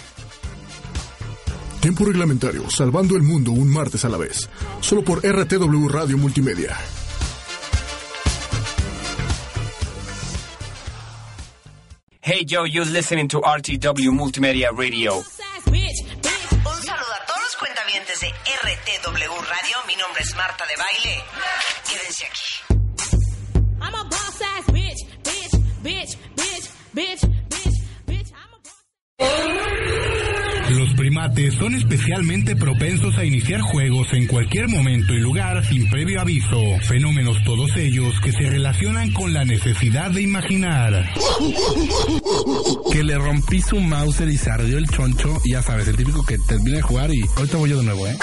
Tiempo reglamentario, salvando el mundo un martes a la vez. Solo por RTW Radio Multimedia. Hey Joe, you're listening to RTW Multimedia Radio. Un saludo a todos los cuentavientes de RTW Radio. Mi nombre es Marta de Baile. Quédense aquí. Bitch, bitch, bitch, bitch, bitch. Los primates son especialmente propensos a iniciar juegos en cualquier momento y lugar sin previo aviso, fenómenos todos ellos que se relacionan con la necesidad de imaginar. Que le rompí su mouse y se ardió el choncho, y ya sabes, el típico que termina de jugar y ahorita voy yo de nuevo, ¿eh?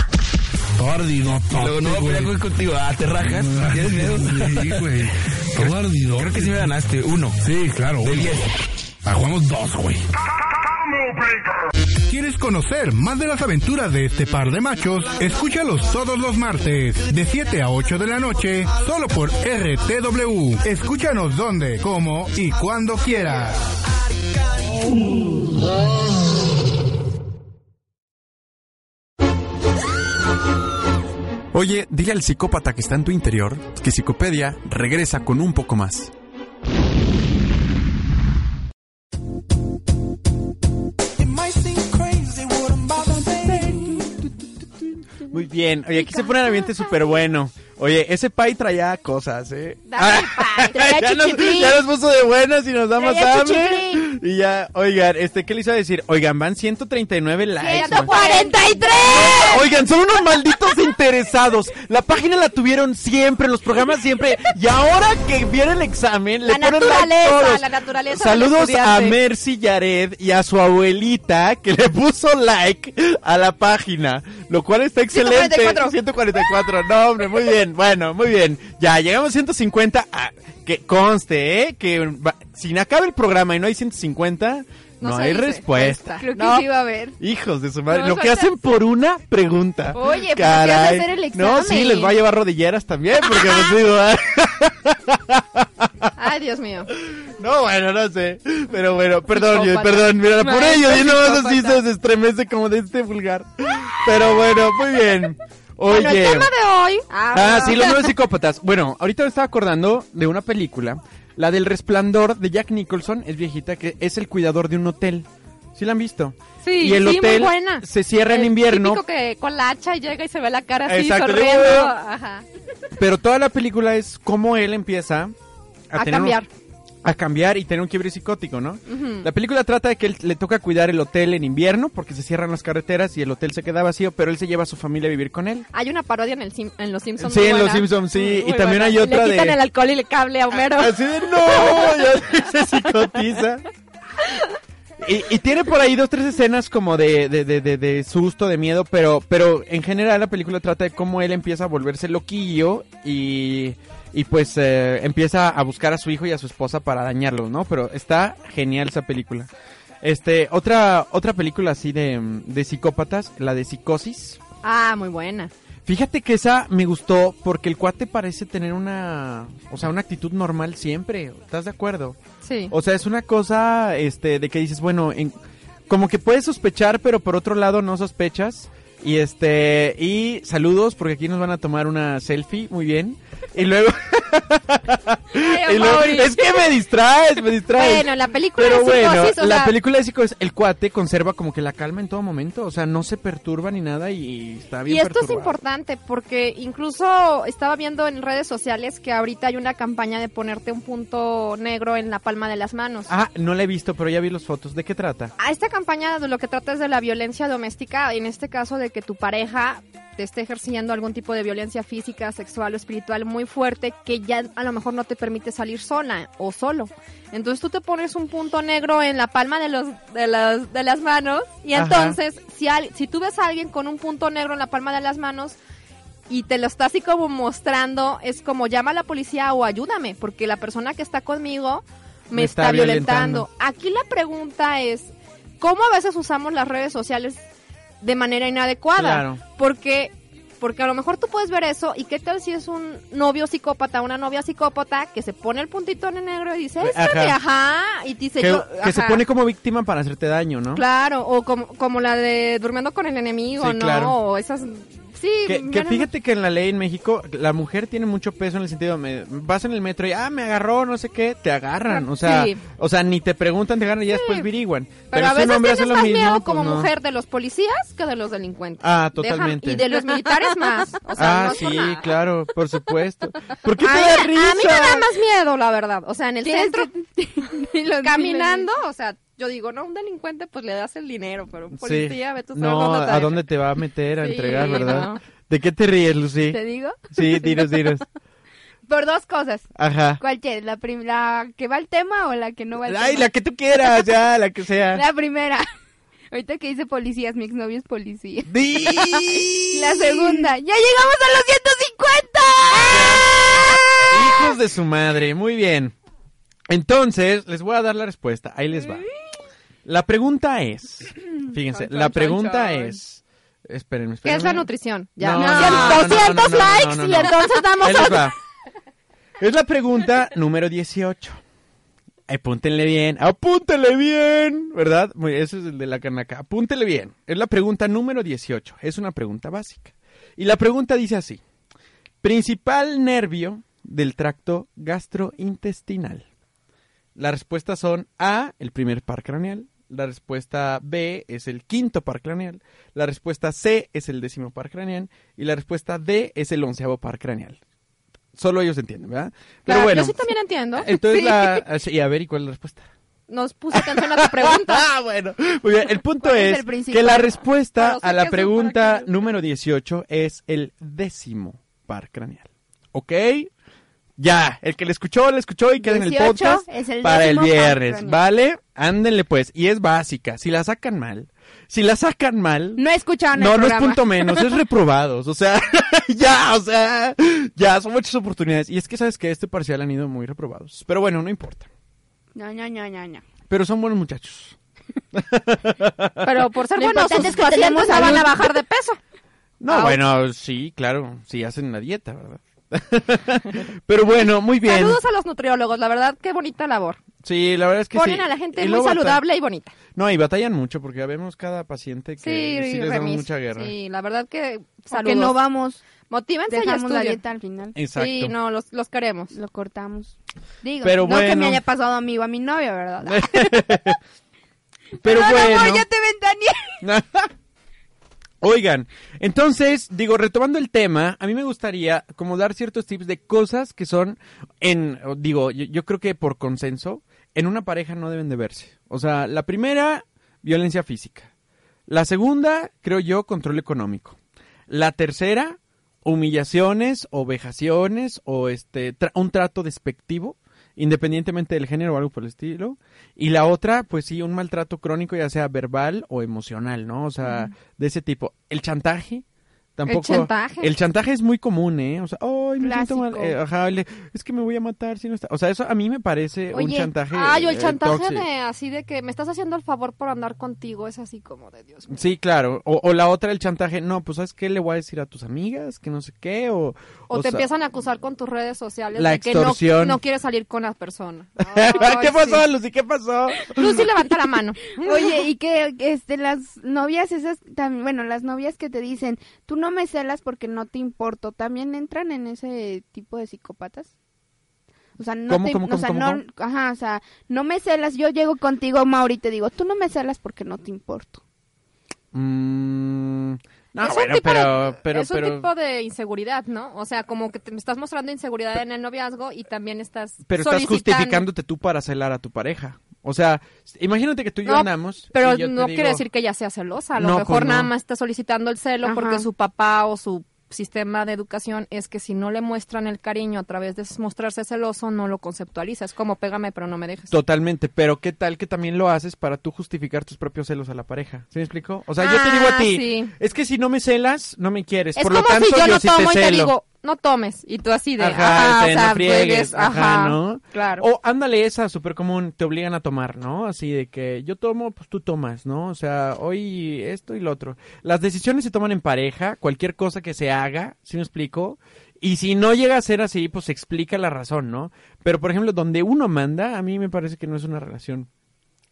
Todo ardido, Luego no voy a pelear güey. contigo, ah, te rajas, ¿tienes *laughs* miedo? Sí, güey. Todo ardido. Creo que sí me ganaste, uno. Sí, claro. De diez. Ah, jugamos dos, güey. ¿Quieres conocer más de las aventuras de este par de machos? Escúchalos todos los martes, de 7 a 8 de la noche, solo por RTW. Escúchanos donde, cómo y cuando quieras. Oye, dile al psicópata que está en tu interior que Psicopedia regresa con un poco más. Muy bien. Oye, aquí se pone el ambiente súper bueno. Oye, ese pay traía cosas, ¿eh? Dame pay, traía *laughs* ya, nos, chichiplín. ya nos puso de buenas y nos da más hambre. Y ya, oigan, este, ¿qué iba a decir? Oigan, van 139 likes. man. ¡143! Oigan, son unos malditos interesados. La página la tuvieron siempre, los programas siempre. Y ahora que viene el examen, le La ponen like naturaleza, todos. la naturaleza Saludos a. Mercy Yared y a su abuelita que le puso like a la página. Lo cual está excelente. 144. 144. No, hombre, muy bien. Bueno, muy bien. Ya, llegamos a 150. Ah, que conste, ¿eh? Que si no acaba el programa y no hay 150, no, se hay dice. respuesta. Creo que No. sí iba a haber. Hijos de su madre. No, lo que hacen por una pregunta. Oye, pues hacer el No, sí, les va a llevar rodilleras también, porque les digo, ah, *laughs* Ay, Dios mío. No, bueno, no sé. Pero bueno, perdón, yo, perdón, mira, por ello, y no más así se estremece como de este vulgar. Pero bueno, muy bien. Oye. Bueno, el tema de hoy. Ah, sí, los *laughs* nueve psicópatas. Bueno, ahorita me estaba acordando de una película, la del Resplandor de Jack Nicholson, es viejita, que es el cuidador de un hotel. ¿Sí la han visto? Sí, y el sí, hotel muy buena. se cierra en invierno, típico que con la hacha llega y se ve la cara así Exacto, sonriendo. Ajá. pero toda la película es cómo él empieza a, A tener un- cambiar. A cambiar y tener un quiebre psicótico, ¿no? La película trata de que él le toca cuidar el hotel en invierno porque se cierran las carreteras y el hotel se queda vacío, pero él se lleva a su familia a vivir con él. Hay una parodia en, el Sim- en Los Simpsons. Sí, en Los. Simpsons, sí, Muy y también hay otra Le quitan de- el alcohol y le cable a Homero. Así de no, ya *laughs* se psicotiza. Y, y tiene por ahí dos, tres escenas como de, de, de, de- de susto, de miedo, pero, pero en general la película trata de cómo él empieza a volverse loquillo y, y pues eh, empieza a buscar a su hijo y a su esposa para dañarlos, ¿no? Pero está genial esa película. Este, otra, otra película así de, de psicópatas, la de Psicosis. Ah, muy buena. Fíjate que esa me gustó porque el cuate parece tener una, o sea, una actitud normal siempre. ¿Estás de acuerdo? Sí. O sea, es una cosa, este, de que dices, bueno, en- como que puedes sospechar, pero por otro lado no sospechas. Y este, y saludos porque aquí nos van a tomar una selfie, muy bien. Y luego, *laughs* y luego-. Es que me distraes, me distraes. Bueno, la película Pero de bueno, la película de psicosis, el cuate conserva como que la calma en todo momento, o sea, no se perturba ni nada y está bien Y esto es importante porque incluso estaba viendo en redes sociales que ahorita hay una campaña de ponerte un punto negro en la palma de las manos. Ah, no la he visto, pero ya vi las fotos. ¿De qué trata? A esta campaña de lo que trata es de la violencia doméstica, en este caso de que tu pareja te esté ejerciendo algún tipo de violencia física, sexual o espiritual muy fuerte que ya a lo mejor no te permite salir sola o solo. Entonces tú te pones un punto negro en la palma de, los, de, las, de las manos y Ajá. entonces si, al- si tú ves a alguien con un punto negro en la palma de las manos y te lo está así como mostrando, es como llama a la policía o ayúdame, porque la persona que está conmigo me, Me está, está violentando. violentando. Aquí la pregunta es, ¿cómo a veces usamos las redes sociales de manera inadecuada? Claro. Porque porque a lo mejor tú puedes ver eso y qué tal si es un novio psicópata, una novia psicópata que se pone el puntito en el negro y dice, Ajá. "Échale, ajá, y dice que yo, que se pone como víctima para hacerte daño, ¿no? Claro, o como, como la de durmiendo con el enemigo, Sí, ¿no? claro. O esas... Sí, Que, fíjate que en la ley en México la mujer tiene mucho peso en el sentido me, vas en el metro y ah me agarró no sé qué te agarran o sea Sí. o sea ni te preguntan te agarran y ya después viriguan Pero, a si un veces tienes hace lo más mismo, miedo pues como no. mujer de los policías que de los delincuentes. Ah, totalmente. y de los militares más. O sea, ah no es por sí claro por supuesto ¿por qué te a, mí, da a mí me risa? da más miedo, la verdad. O sea, en el centro, *laughs* caminando, o sea, yo digo, no, un delincuente pues le das el dinero, pero un Sí. policía, ve tú sabes no dónde te a dónde te va a meter a Sí, entregar verdad no. de qué te ríes Lucy ¿Te digo? sí dinos dinos *laughs* Por dos cosas. Ajá. ¿Cuál quieres? ¿La, ¿La que va al tema o la que no va al ay tema? la que tú quieras ya la que sea La primera. *laughs* Ahorita que dice policías, mi exnovio es policía. Di- *laughs* La segunda. ¡Ya llegamos a los 150! Hijos de su madre, muy bien. Entonces, les voy a dar la respuesta. Ahí les va. La pregunta es, *clears throat* fíjense, Chon, la pregunta chon. es, espérenme, ¿Qué espérenme. es la nutrición? Ya. No, Cien- no, no, no, 200 no, no, likes no, no, y entonces damos va. *laughs* Es la pregunta número 18. Apúntenle bien, apúntenle bien, ¿verdad? Muy- Ese es el de la canaca. Apúntenle bien. Es la pregunta número 18. Es una pregunta básica. Y la pregunta dice así. Principal nervio del tracto gastrointestinal. Las respuestas son A, el primer par craneal. La respuesta B es el quinto par craneal. La respuesta C es el décimo par craneal. Y la respuesta D es el onceavo par craneal. Solo ellos entienden, ¿verdad? Pero bueno. Yo sí también entiendo. Entonces *laughs* Sí. la... sí, a ver, ¿y cuál es la respuesta? Nos puse atención a tu pregunta. *laughs* ah, bueno. Muy bien, el punto ¿Cuál es es, el principal? que la respuesta sé a la pregunta número 18 es el décimo par craneal. ¿Ok? Ya, el que le escuchó, le escuchó y queda en el 18 podcast es el para el viernes. ¿vale? Ándenle pues, y es básica. Si la sacan mal, si la sacan mal, No escucharon el no, no es punto menos, es *laughs* reprobados. O sea, *laughs* ya, o sea, ya, son muchas oportunidades. Y es que sabes que este parcial han ido muy reprobados. Pero bueno, no importa. No, no, no, no, no. Pero son buenos muchachos. *laughs* Pero por ser Lo buenos, sus es que pacientes tenemos no van a bajar de peso. No, Ah, bueno, sí, claro, sí hacen la dieta, ¿verdad? *laughs* Pero bueno, muy bien. Saludos a los nutriólogos, la verdad, qué bonita labor. Sí, la verdad es que Ponen sí. a la gente Y muy saludable y bonita. No, y batallan mucho porque ya vemos cada paciente que Sí, sí, les remis. mucha guerra. Sí, la verdad que Porque saludos. no vamos. Motívense y Dejamos la estudien. dieta al final. Exacto. Sí, no, los, los queremos. Lo cortamos. Digo, Pero no que bueno. me haya pasado amigo a mi novia, ¿verdad? *laughs* Pero *laughs* Perdón, bueno. amor, ya te ventaneé. Oigan, entonces, digo, retomando el tema, a mí me gustaría como dar ciertos tips de cosas que son en, digo, yo, yo creo que por consenso, en una pareja no deben de verse. O sea, la primera, violencia física. La segunda, creo yo, control económico. La tercera, humillaciones o vejaciones o este tra- un trato despectivo, independientemente del género o algo por el estilo. Y la otra, pues sí, un maltrato crónico, ya sea verbal o emocional, ¿no? O sea, de ese tipo. El chantaje Tampoco, chantaje. El chantaje es muy común, ¿eh? O sea, ay, me siento mal. Clásico. eh, ajá, le- es que me voy a matar si no está. O sea, eso a mí me parece un chantaje. ay, o el eh, chantaje de así de que me estás haciendo el favor por andar contigo, es así como de Dios mío. Sí, claro. O, o la otra, el chantaje. No, pues, ¿sabes qué le voy a decir a tus amigas? Que no sé qué. O, O, te sea- empiezan a acusar con tus redes sociales La de que no, extorsión. no quieres salir con la persona. *laughs* ¿Qué pasó, Lucy? ¿Qué pasó? Lucy levanta la mano. Oye, y que este las novias esas también, bueno, las novias que te dicen, "Tú no me celas porque no te importo", también entran en ese tipo de psicópatas. O sea, no ¿Cómo, te, cómo, o sea, cómo, no, cómo? ajá, o sea, no me celas, yo llego contigo, Mauri, y te digo, "Tú no me celas porque no te importo." Mm, no, Es un bueno, tipo de- pero, pero, es un pero, tipo de inseguridad, ¿no? O sea, como que te me estás mostrando inseguridad en el noviazgo y también estás pero estás justificándote tú para celar a tu pareja. O sea, imagínate que tú y yo No, andamos. Pero yo no digo- quiere decir que ella sea celosa. A lo No, mejor pues nada más está solicitando el celo Ajá. porque su papá o su sistema de educación es que si no le muestran el cariño a través de mostrarse celoso, no lo conceptualiza. Es como pégame pero no me dejes. Totalmente, pero ¿qué tal que también lo haces para tú justificar tus propios celos a la pareja? ¿Sí me explico? O sea, yo te digo a Ah, ti, sí. es que si no me celas, no me quieres. Es Por como lo tanto, si yo, no sí tomo te y te celo. digo, no tomes. Y tú así de, Ajá, ajá, este, o sea, no friegues, puedes, ajá, ¿no? Claro. O ándale esa, súper común, te obligan a tomar, ¿no? Así de que yo tomo, pues tú tomas, ¿no? O sea, hoy esto y lo otro. Las decisiones se toman en pareja, cualquier cosa que se haga, ¿sí me explico? Y si no llega a ser así, pues explica la razón, ¿no? Pero, por ejemplo, donde uno manda, a mí me parece que no es una relación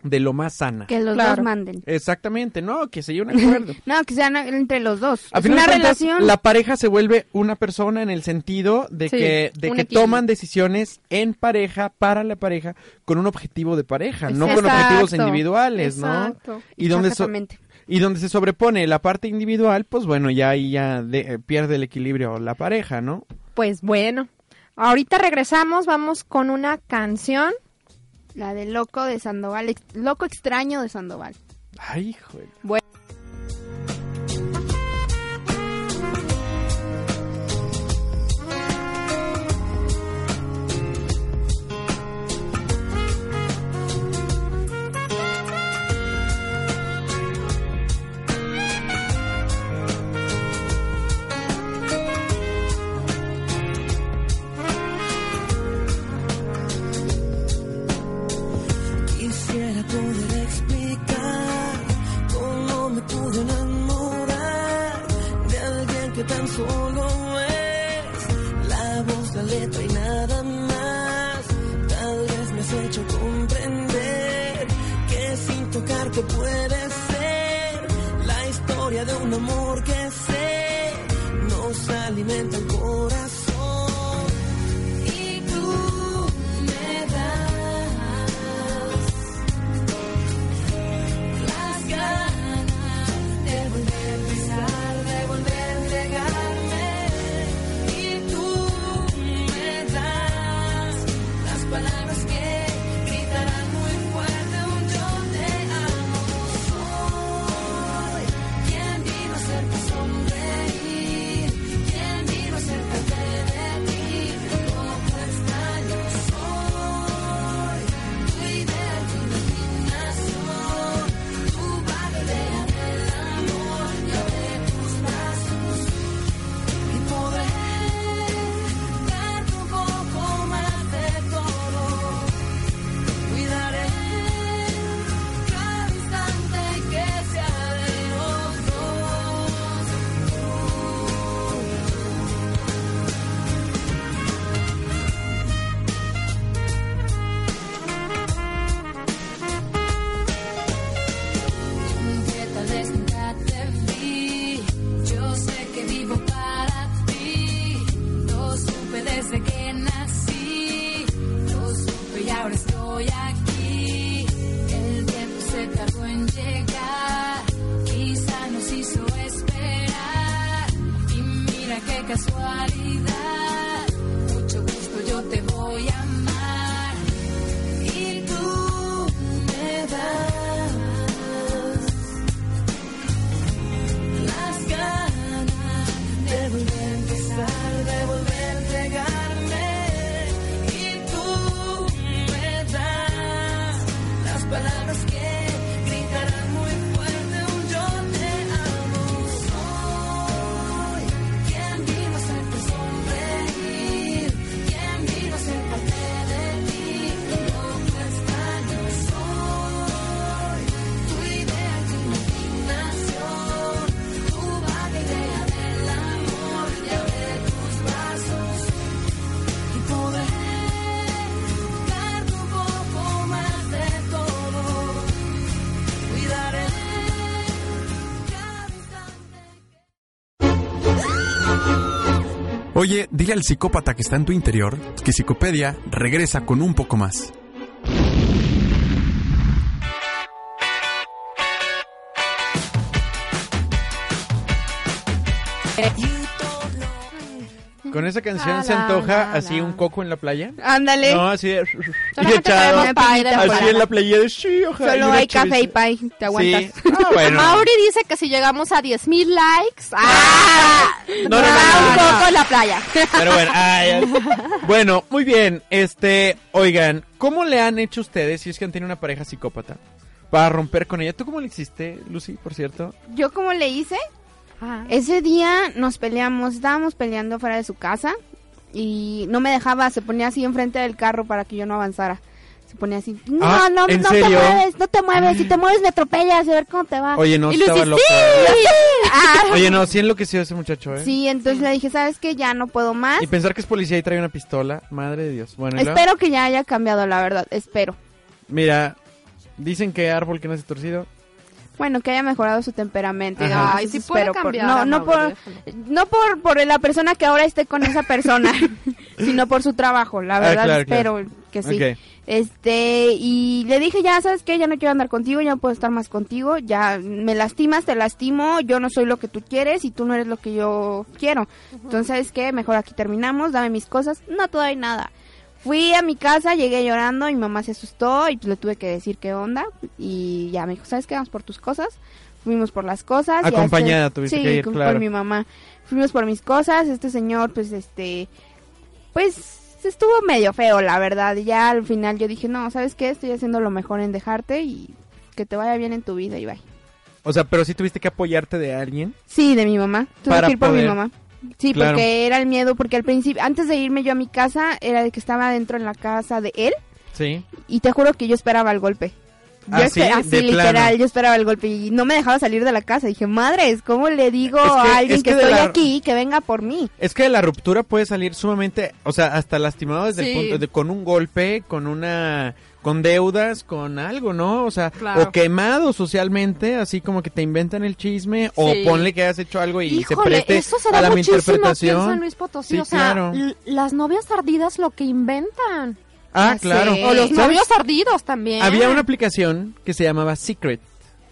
de lo más sana. Que los Claro. dos manden. Exactamente, no, que se lleve un acuerdo. *laughs* No, que sean entre los dos. A es final una de cuentas, relación. la pareja se vuelve una persona en el sentido de Sí, que, de que toman decisiones en pareja, para la pareja, con un objetivo de pareja, no con objetivos individuales, exacto. ¿no? Y donde, so- y donde se sobrepone la parte individual, pues bueno, ya ahí ya de- eh, pierde el equilibrio la pareja, ¿no? Pues bueno, ahorita regresamos, vamos con una canción. La de Loco de Sandoval, ex- Loco extraño de Sandoval. Ay, hijo. de- Bueno. Que tan solo es la voz, la letra y nada más. Tal vez me has hecho comprender que sin tocarte puede ser la historia de un amor que mira qué casualidad, mucho gusto yo te voy a amar. Oye, dile al psicópata que está en tu interior que Psicopedia regresa con un poco más. Con esa canción se antoja así un coco en la playa. Ándale. No, así de... *laughs* Y echado, así en la playa de sí, ojalá. Solo hay café y pay. Te aguantas. Sí. Ah, bueno. Mauri dice que si llegamos a 10.000 likes, ¡ah! *laughs* No, no, no, un no. poco en la playa. Pero bueno, ay, ay. *laughs* bueno, muy bien. Este, oigan, ¿cómo le han hecho ustedes si es que han tenido una pareja psicópata para romper con ella? ¿Tú cómo le hiciste, Lucy, por cierto? ¿Yo cómo le hice? Ese día nos peleamos, estábamos peleando fuera de su casa y no me dejaba, se ponía así enfrente del carro para que yo no avanzara. Se ponía así, no, Ah, no, ¿en no te mueves, no te mueves, si te mueves me atropellas, a ver cómo te va. Oye, no, y estaba sí, loca. sí. *laughs* Ah. Oye, no, sí enloqueció ese muchacho, ¿eh? Sí, entonces le dije, ¿sabes qué? Ya no puedo más. Y pensar que es policía y trae una pistola, madre de Dios. Bueno, Espero que ya haya cambiado, la verdad, espero. Mira, dicen que árbol que nace torcido. Bueno, que haya mejorado su temperamento. Ajá. Ay, sí puede espero por- cambiar, no, por, no por, por la persona que ahora esté con esa persona, *laughs* sino por su trabajo. La Ah, verdad claro, espero claro. que sí. Este, y le dije, ya sabes que ya no quiero andar contigo, ya no puedo estar más contigo, ya me lastimas, te lastimo, yo no soy lo que tú quieres y tú no eres lo que yo quiero. Entonces, ¿sabes qué? Mejor aquí terminamos, dame mis cosas, no te doy nada. Fui a mi casa, llegué llorando, mi mamá se asustó y pues le tuve que decir qué onda y ya me dijo, ¿sabes qué? Vamos por tus cosas. Fuimos por las cosas. y Acompañada este- tuviste sí, que ir, con- claro. mi mamá. Fuimos por mis cosas, este señor pues este pues estuvo medio feo, la verdad. Y ya al final yo dije, no, ¿sabes qué? Estoy haciendo lo mejor en dejarte y que te vaya bien en tu vida y bye. O sea, pero sí tuviste que apoyarte de alguien. Sí, de mi mamá. Tuve Para que ir por mi mamá. Sí, Claro. porque era el miedo, porque al principio, antes de irme yo a mi casa, era de que estaba dentro en la casa de él Sí. y te juro que yo esperaba el golpe. Yo Ah, así De literal, plano. yo esperaba el golpe y no me dejaba salir de la casa. Dije, madres, ¿cómo le digo Es que- a alguien es que, estoy la- aquí que venga por mí? Es que de la ruptura puede salir sumamente, o sea, hasta lastimado desde Sí. el punto de con un golpe, con una con deudas, con algo, ¿no? O sea, Claro. o quemado socialmente, así como que te inventan el chisme o ponle que has hecho algo y se preste eso se a da la muchísimo en interpretación. Luis Potosí. Sí, o sea, claro. las novias ardidas lo que inventan. Ah, claro. O los novios ardidos también. Había una aplicación que se llamaba Secret,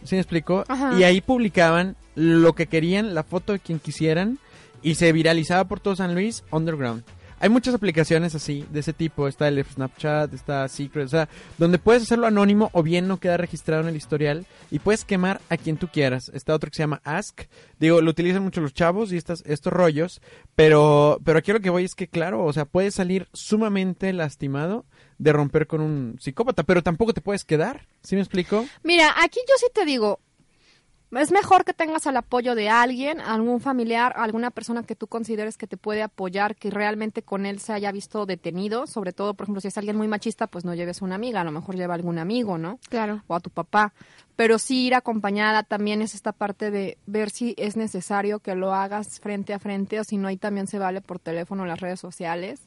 ¿sí me explico? Ajá. Y ahí publicaban lo que querían, la foto de quien quisieran, y se viralizaba por todo San Luis Underground. Hay muchas aplicaciones así, de ese tipo, está el Snapchat, está Secret, o sea, donde puedes hacerlo anónimo o bien no queda registrado en el historial y puedes quemar a quien tú quieras. Está otro que se llama Ask, digo, lo utilizan mucho los chavos y estas, estos rollos, pero, pero aquí lo que voy es que, claro, o sea, puedes salir sumamente lastimado de romper con un psicópata, pero tampoco te puedes quedar, ¿sí me explico? Mira, aquí yo sí te digo, es mejor que tengas el apoyo de alguien, algún familiar, alguna persona que tú consideres que te puede apoyar, que realmente con él se haya visto detenido, sobre todo, por ejemplo, si es alguien muy machista, pues no lleves a una amiga, a lo mejor lleva a algún amigo, ¿no? Claro. O a tu papá. Pero sí ir acompañada también es esta parte de ver si es necesario que lo hagas frente a frente o si no, ahí también se vale por teléfono o las redes sociales.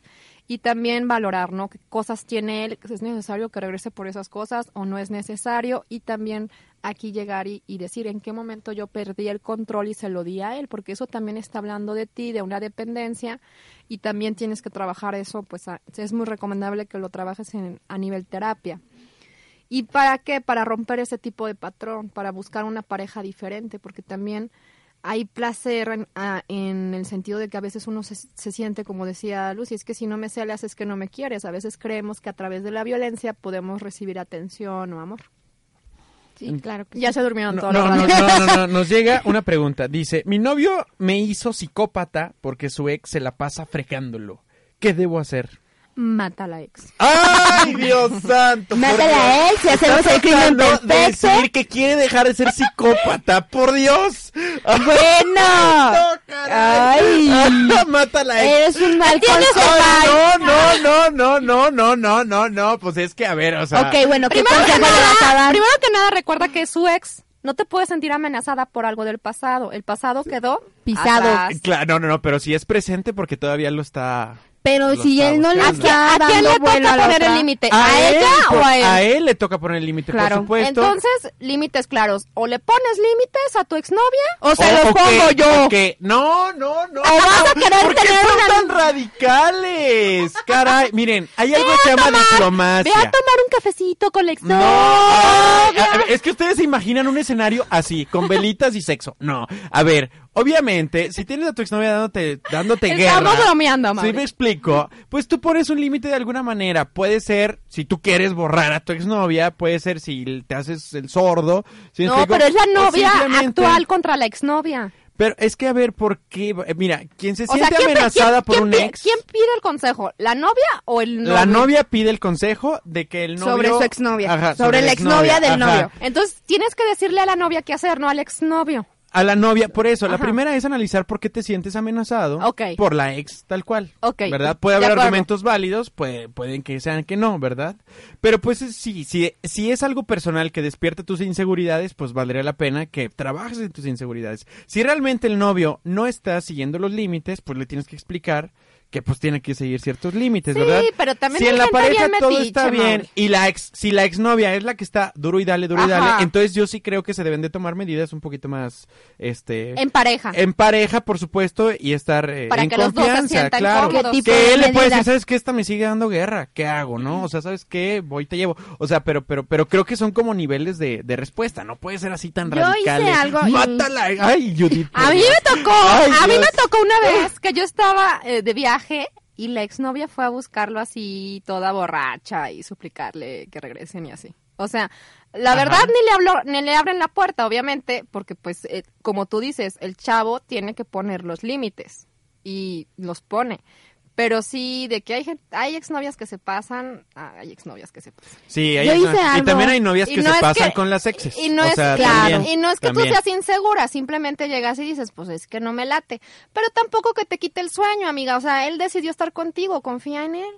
Y también valorar, ¿no? ¿Qué cosas tiene él? ¿Es necesario que regrese por esas cosas o no es necesario? Y también aquí llegar y, y decir en qué momento yo perdí el control y se lo di a él, porque eso también está hablando de ti, de una dependencia, y también tienes que trabajar eso, pues a- es muy recomendable que lo trabajes en, a nivel terapia. ¿Y para qué? Para romper ese tipo de patrón, para buscar una pareja diferente, porque también hay placer en, ah, en el sentido de que a veces uno se, se siente, como decía Lucy, es que si no me celas es que no me quieres. A veces creemos que a través de la violencia podemos recibir atención o amor. Sí, claro que Ya se durmieron No, todos no, no, no, no, nos llega una pregunta. Dice, mi novio me hizo psicópata porque su ex se la pasa fregándolo. ¿Qué debo hacer? mata a la ex. ¡Ay, Dios *laughs* santo! Mata a la ex y hacemos el crimen perfecto. De decir que quiere dejar de ser psicópata, por Dios. Bueno. *laughs* Ay. *laughs* mata a la ex. Eres un mal consejo. No, no, no, no, no, no, no, no, pues es que a ver, o sea. Ok, bueno, ¿qué primero que nada, primero que nada recuerda que su ex no te puedes sentir amenazada por algo del pasado. El pasado quedó pisado. Claro, no, no, no, pero si es presente porque todavía lo está pero si él no le está ¿A quién dando le vuelo toca a poner el límite? ¿A, ella o a él? A él le toca poner el límite, Claro. por supuesto. Entonces, límites claros. O le pones límites a tu exnovia O se los pongo que- yo. que- no, no, no. O vas a querer ¿Por qué son una- tan radicales? *laughs* Caray, miren, hay algo que se llama tomar- diplomacia. Ve a tomar un cafecito con la No, exnovia. Ay, a- a ver, es que ustedes se imaginan un escenario así, con velitas y sexo. No, a ver, obviamente, si tienes a tu exnovia dándote, dándote guerra. Estamos bromeando, Si Mauri. me explico, pues tú pones un límite de alguna manera. Puede ser, si tú quieres borrar a tu exnovia, puede ser si te haces el sordo. ¿sí No, explico? pero es la novia simplemente- actual contra la exnovia. Pero es que a ver, ¿por qué? Mira, quien se O sea, siente ¿quién, amenazada quién- por quién un ex, ¿Quién pide el consejo? ¿La novia o el novio? la novia pide el consejo de que el novio... Sobre su exnovia. Ajá, Sobre la exnovia del ajá. novio. Entonces, tienes que decirle a la novia qué hacer, no al exnovio. A la novia, por eso, la primera es analizar por qué te sientes amenazado por la ex tal cual. ¿Verdad? Puede de haber argumentos válidos, puede, pueden que sean que no, ¿verdad? Pero pues es- sí, si, si es algo personal que despierta tus inseguridades, pues valdría la pena que trabajes en tus inseguridades. Si realmente el novio no está siguiendo los límites, pues le tienes que explicar que pues tiene que seguir ciertos límites, Sí, ¿verdad? pero también si en la pareja bien todo metiche, está bien Mauri. y la ex, si la exnovia es la que está duro y dale, duro y dale, entonces yo sí creo que se deben de tomar medidas un poquito más, este, En pareja. en pareja, por supuesto, y estar eh, Para en que los dos se confianza, claro. cómodos. ¿Qué tipo Que él le puede decir? ¿sabes qué? Esta me sigue dando guerra, ¿qué hago, no? O sea, ¿sabes qué? Voy y te llevo. O sea, pero, pero, pero creo que son como niveles de, de respuesta, no puede ser así tan Yo radical. hice algo y- Mátala. Ay, Judith. A mí me tocó, Ay, a mí Dios. me tocó una vez que yo estaba eh, de viaje y la exnovia fue a buscarlo así toda borracha y suplicarle que regresen y así. O sea, la Ajá. verdad ni le habló, ni le abren la puerta, obviamente, porque pues eh, como tú dices, el chavo tiene que poner los límites y los pone. Pero sí, de que hay gente, hay exnovias que se pasan, ah, hay exnovias que se pasan. Sí, hay Yo hice y algo. también hay novias Y que no se pasan que- con las exes. Y no O es sea, claro, también, y no es que también. tú seas insegura, simplemente llegas y dices, pues es que no me late. Pero tampoco que te quite el sueño, amiga. O sea, él decidió estar contigo, confía en él.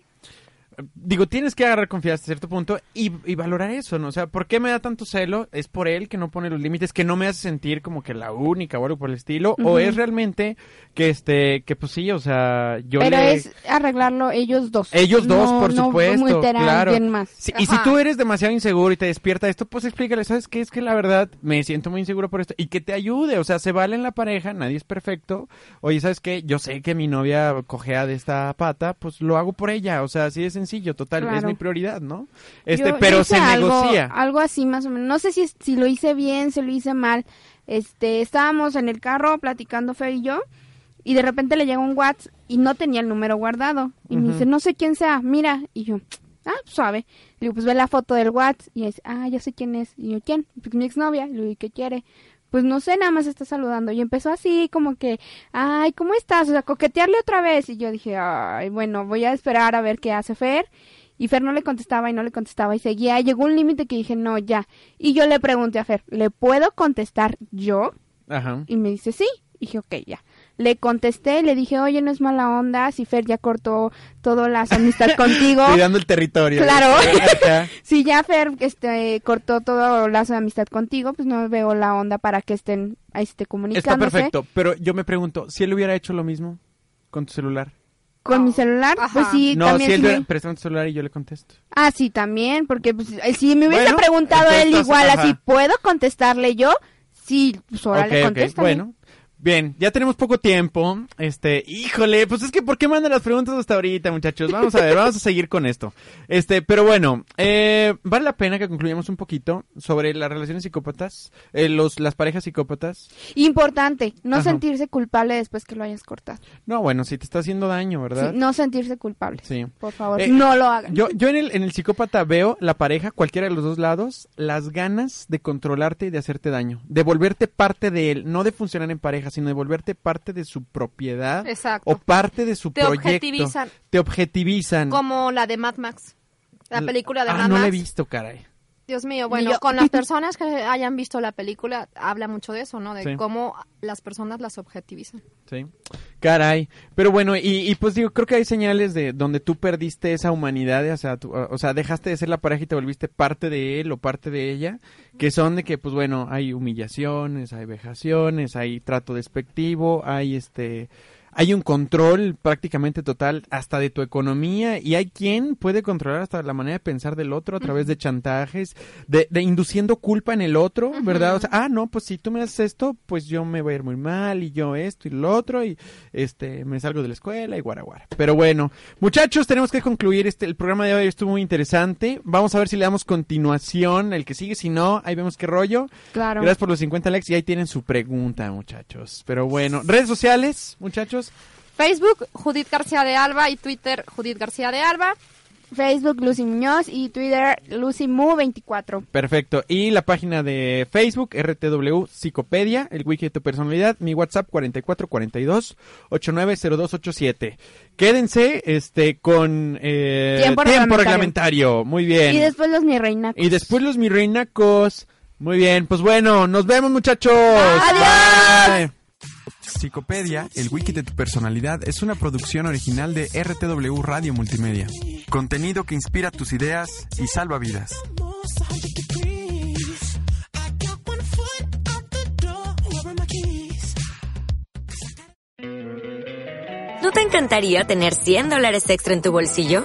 Digo, tienes que agarrar confianza hasta cierto punto y, y valorar eso, ¿no? O sea, ¿por qué me da tanto celo? ¿Es por él que no pone los límites, que no me hace sentir como que la única o algo por el estilo? ¿O es realmente que, este, que pues sí, o sea, yo Pero le... es arreglarlo ellos dos. Ellos dos, por no supuesto, claro. más. Sí, y si tú eres demasiado inseguro y te despierta esto, pues explícale, ¿sabes qué? Es que la verdad me siento muy inseguro por esto. Y que te ayude, o sea, se vale en la pareja, nadie es perfecto. Oye, ¿sabes qué? Yo sé que mi novia cojea de esta pata, pues lo hago por ella. O sea, así de sencillo, total, es mi prioridad, ¿no? Este, Yo- pero hice se algo, negocia. Algo así más o menos. No sé si, si lo hice bien, si lo hice mal. Este, estábamos en el carro platicando Fer y yo y de repente le llega un WhatsApp y no tenía el número guardado. Y me dice, no sé quién sea, mira. Y yo, ah, suave. Le digo, pues ve la foto del WhatsApp y dice, ah, ya sé quién es. Y yo, ¿quién? Pues mi exnovia. Y le digo, ¿y qué quiere? Pues no sé, nada más está saludando. Y empezó así como que, ay, ¿cómo estás? O sea, coquetearle otra vez. Y yo dije, ay, bueno, voy a esperar a ver qué hace Fer. Y Fer no le contestaba y no le contestaba y seguía. Llegó un límite que dije, no, ya. Y yo le pregunté a Fer, ¿le puedo contestar yo? Ajá. Y me dice, sí. Y dije, ok, ya. Le contesté, le dije, oye, no es mala onda, si Fer ya cortó todas las amistades contigo. *laughs* Cuidando el territorio. Claro. *laughs* Si ya Fer este, cortó todo lazo de amistad contigo, pues no veo la onda para que estén ahí esté Está comunicándose. perfecto, pero yo me pregunto, si él hubiera hecho lo mismo con tu celular. Con mi celular, pues sí, no, también si él sí me- prestado tu celular y yo le contesto. Ah, sí, también, porque pues, eh, si me hubiese Bueno, preguntado entonces él igual ajá. así, ¿puedo contestarle yo? Sí, pues órale, Ok, ok, contéstale. Bueno, bien, ya tenemos poco tiempo. Este, híjole, pues es que ¿por qué mandan las preguntas hasta ahorita, muchachos? Vamos a ver, vamos a seguir con esto. Este, pero bueno, eh, vale la pena que concluyamos un poquito sobre las relaciones psicópatas, eh, los, las parejas psicópatas. Importante, no Ajá. sentirse culpable después que lo hayas cortado. No, bueno, si te está haciendo daño, ¿verdad? Sí, no sentirse culpable. Sí. Por favor, Eh, no lo hagan. Yo, yo en el, en el psicópata veo la pareja, cualquiera de los dos lados, las ganas de controlarte y de hacerte daño, de volverte parte de él, no de funcionar en pareja, sino de volverte parte de su propiedad Exacto. o parte de su Te proyecto. objetivizan. Te objetivizan. Como la de Mad Max. La película de ah, Mad no la he Max. visto, caray. Dios mío, bueno, yo. con las *laughs* personas que hayan visto la película, habla mucho de eso, ¿no? De Sí. cómo las personas las objetivizan. Sí. Caray. Pero bueno, y, y pues digo, creo que hay señales de donde tú perdiste esa humanidad, o sea, tú- o sea, dejaste de ser la pareja y te volviste parte de él o parte de ella, que son de que, pues bueno, hay humillaciones, hay vejaciones, hay trato despectivo, hay este... hay un control prácticamente total hasta de tu economía y hay quien puede controlar hasta la manera de pensar del otro a través de chantajes, de, de induciendo culpa en el otro, ¿verdad? O sea, ah, no, pues si tú me haces esto, pues yo me voy a ir muy mal y yo esto y lo otro y este me salgo de la escuela y guaraguara. Pero bueno, muchachos, tenemos que concluir este el programa de hoy estuvo muy interesante. Vamos a ver si le damos continuación el que sigue, si no, ahí vemos qué rollo. Claro. Gracias por los 50 likes y ahí tienen su pregunta, muchachos. Pero bueno, redes sociales, muchachos. Facebook, Judith García de Alba y Twitter, Judith García de Alba. Facebook, Lucy Muñoz y Twitter, LucyMu24. Perfecto. Y la página de Facebook, RTW Psicopedia, el wiki de tu personalidad, mi WhatsApp 4442 890287. Quédense este con eh, Tiempo reglamentario. Muy bien. Y después los mi reina. Y después los mi reinacos. Muy bien, pues bueno, nos vemos muchachos. Adiós. Bye. Psicopedia, el wiki de tu personalidad, es una producción original de RTW Radio Multimedia. Contenido que inspira tus ideas y salva vidas. almost 100 degrees. I got one foot out the door. Where are my keys? ¿No te encantaría tener 100 dólares extra en tu bolsillo?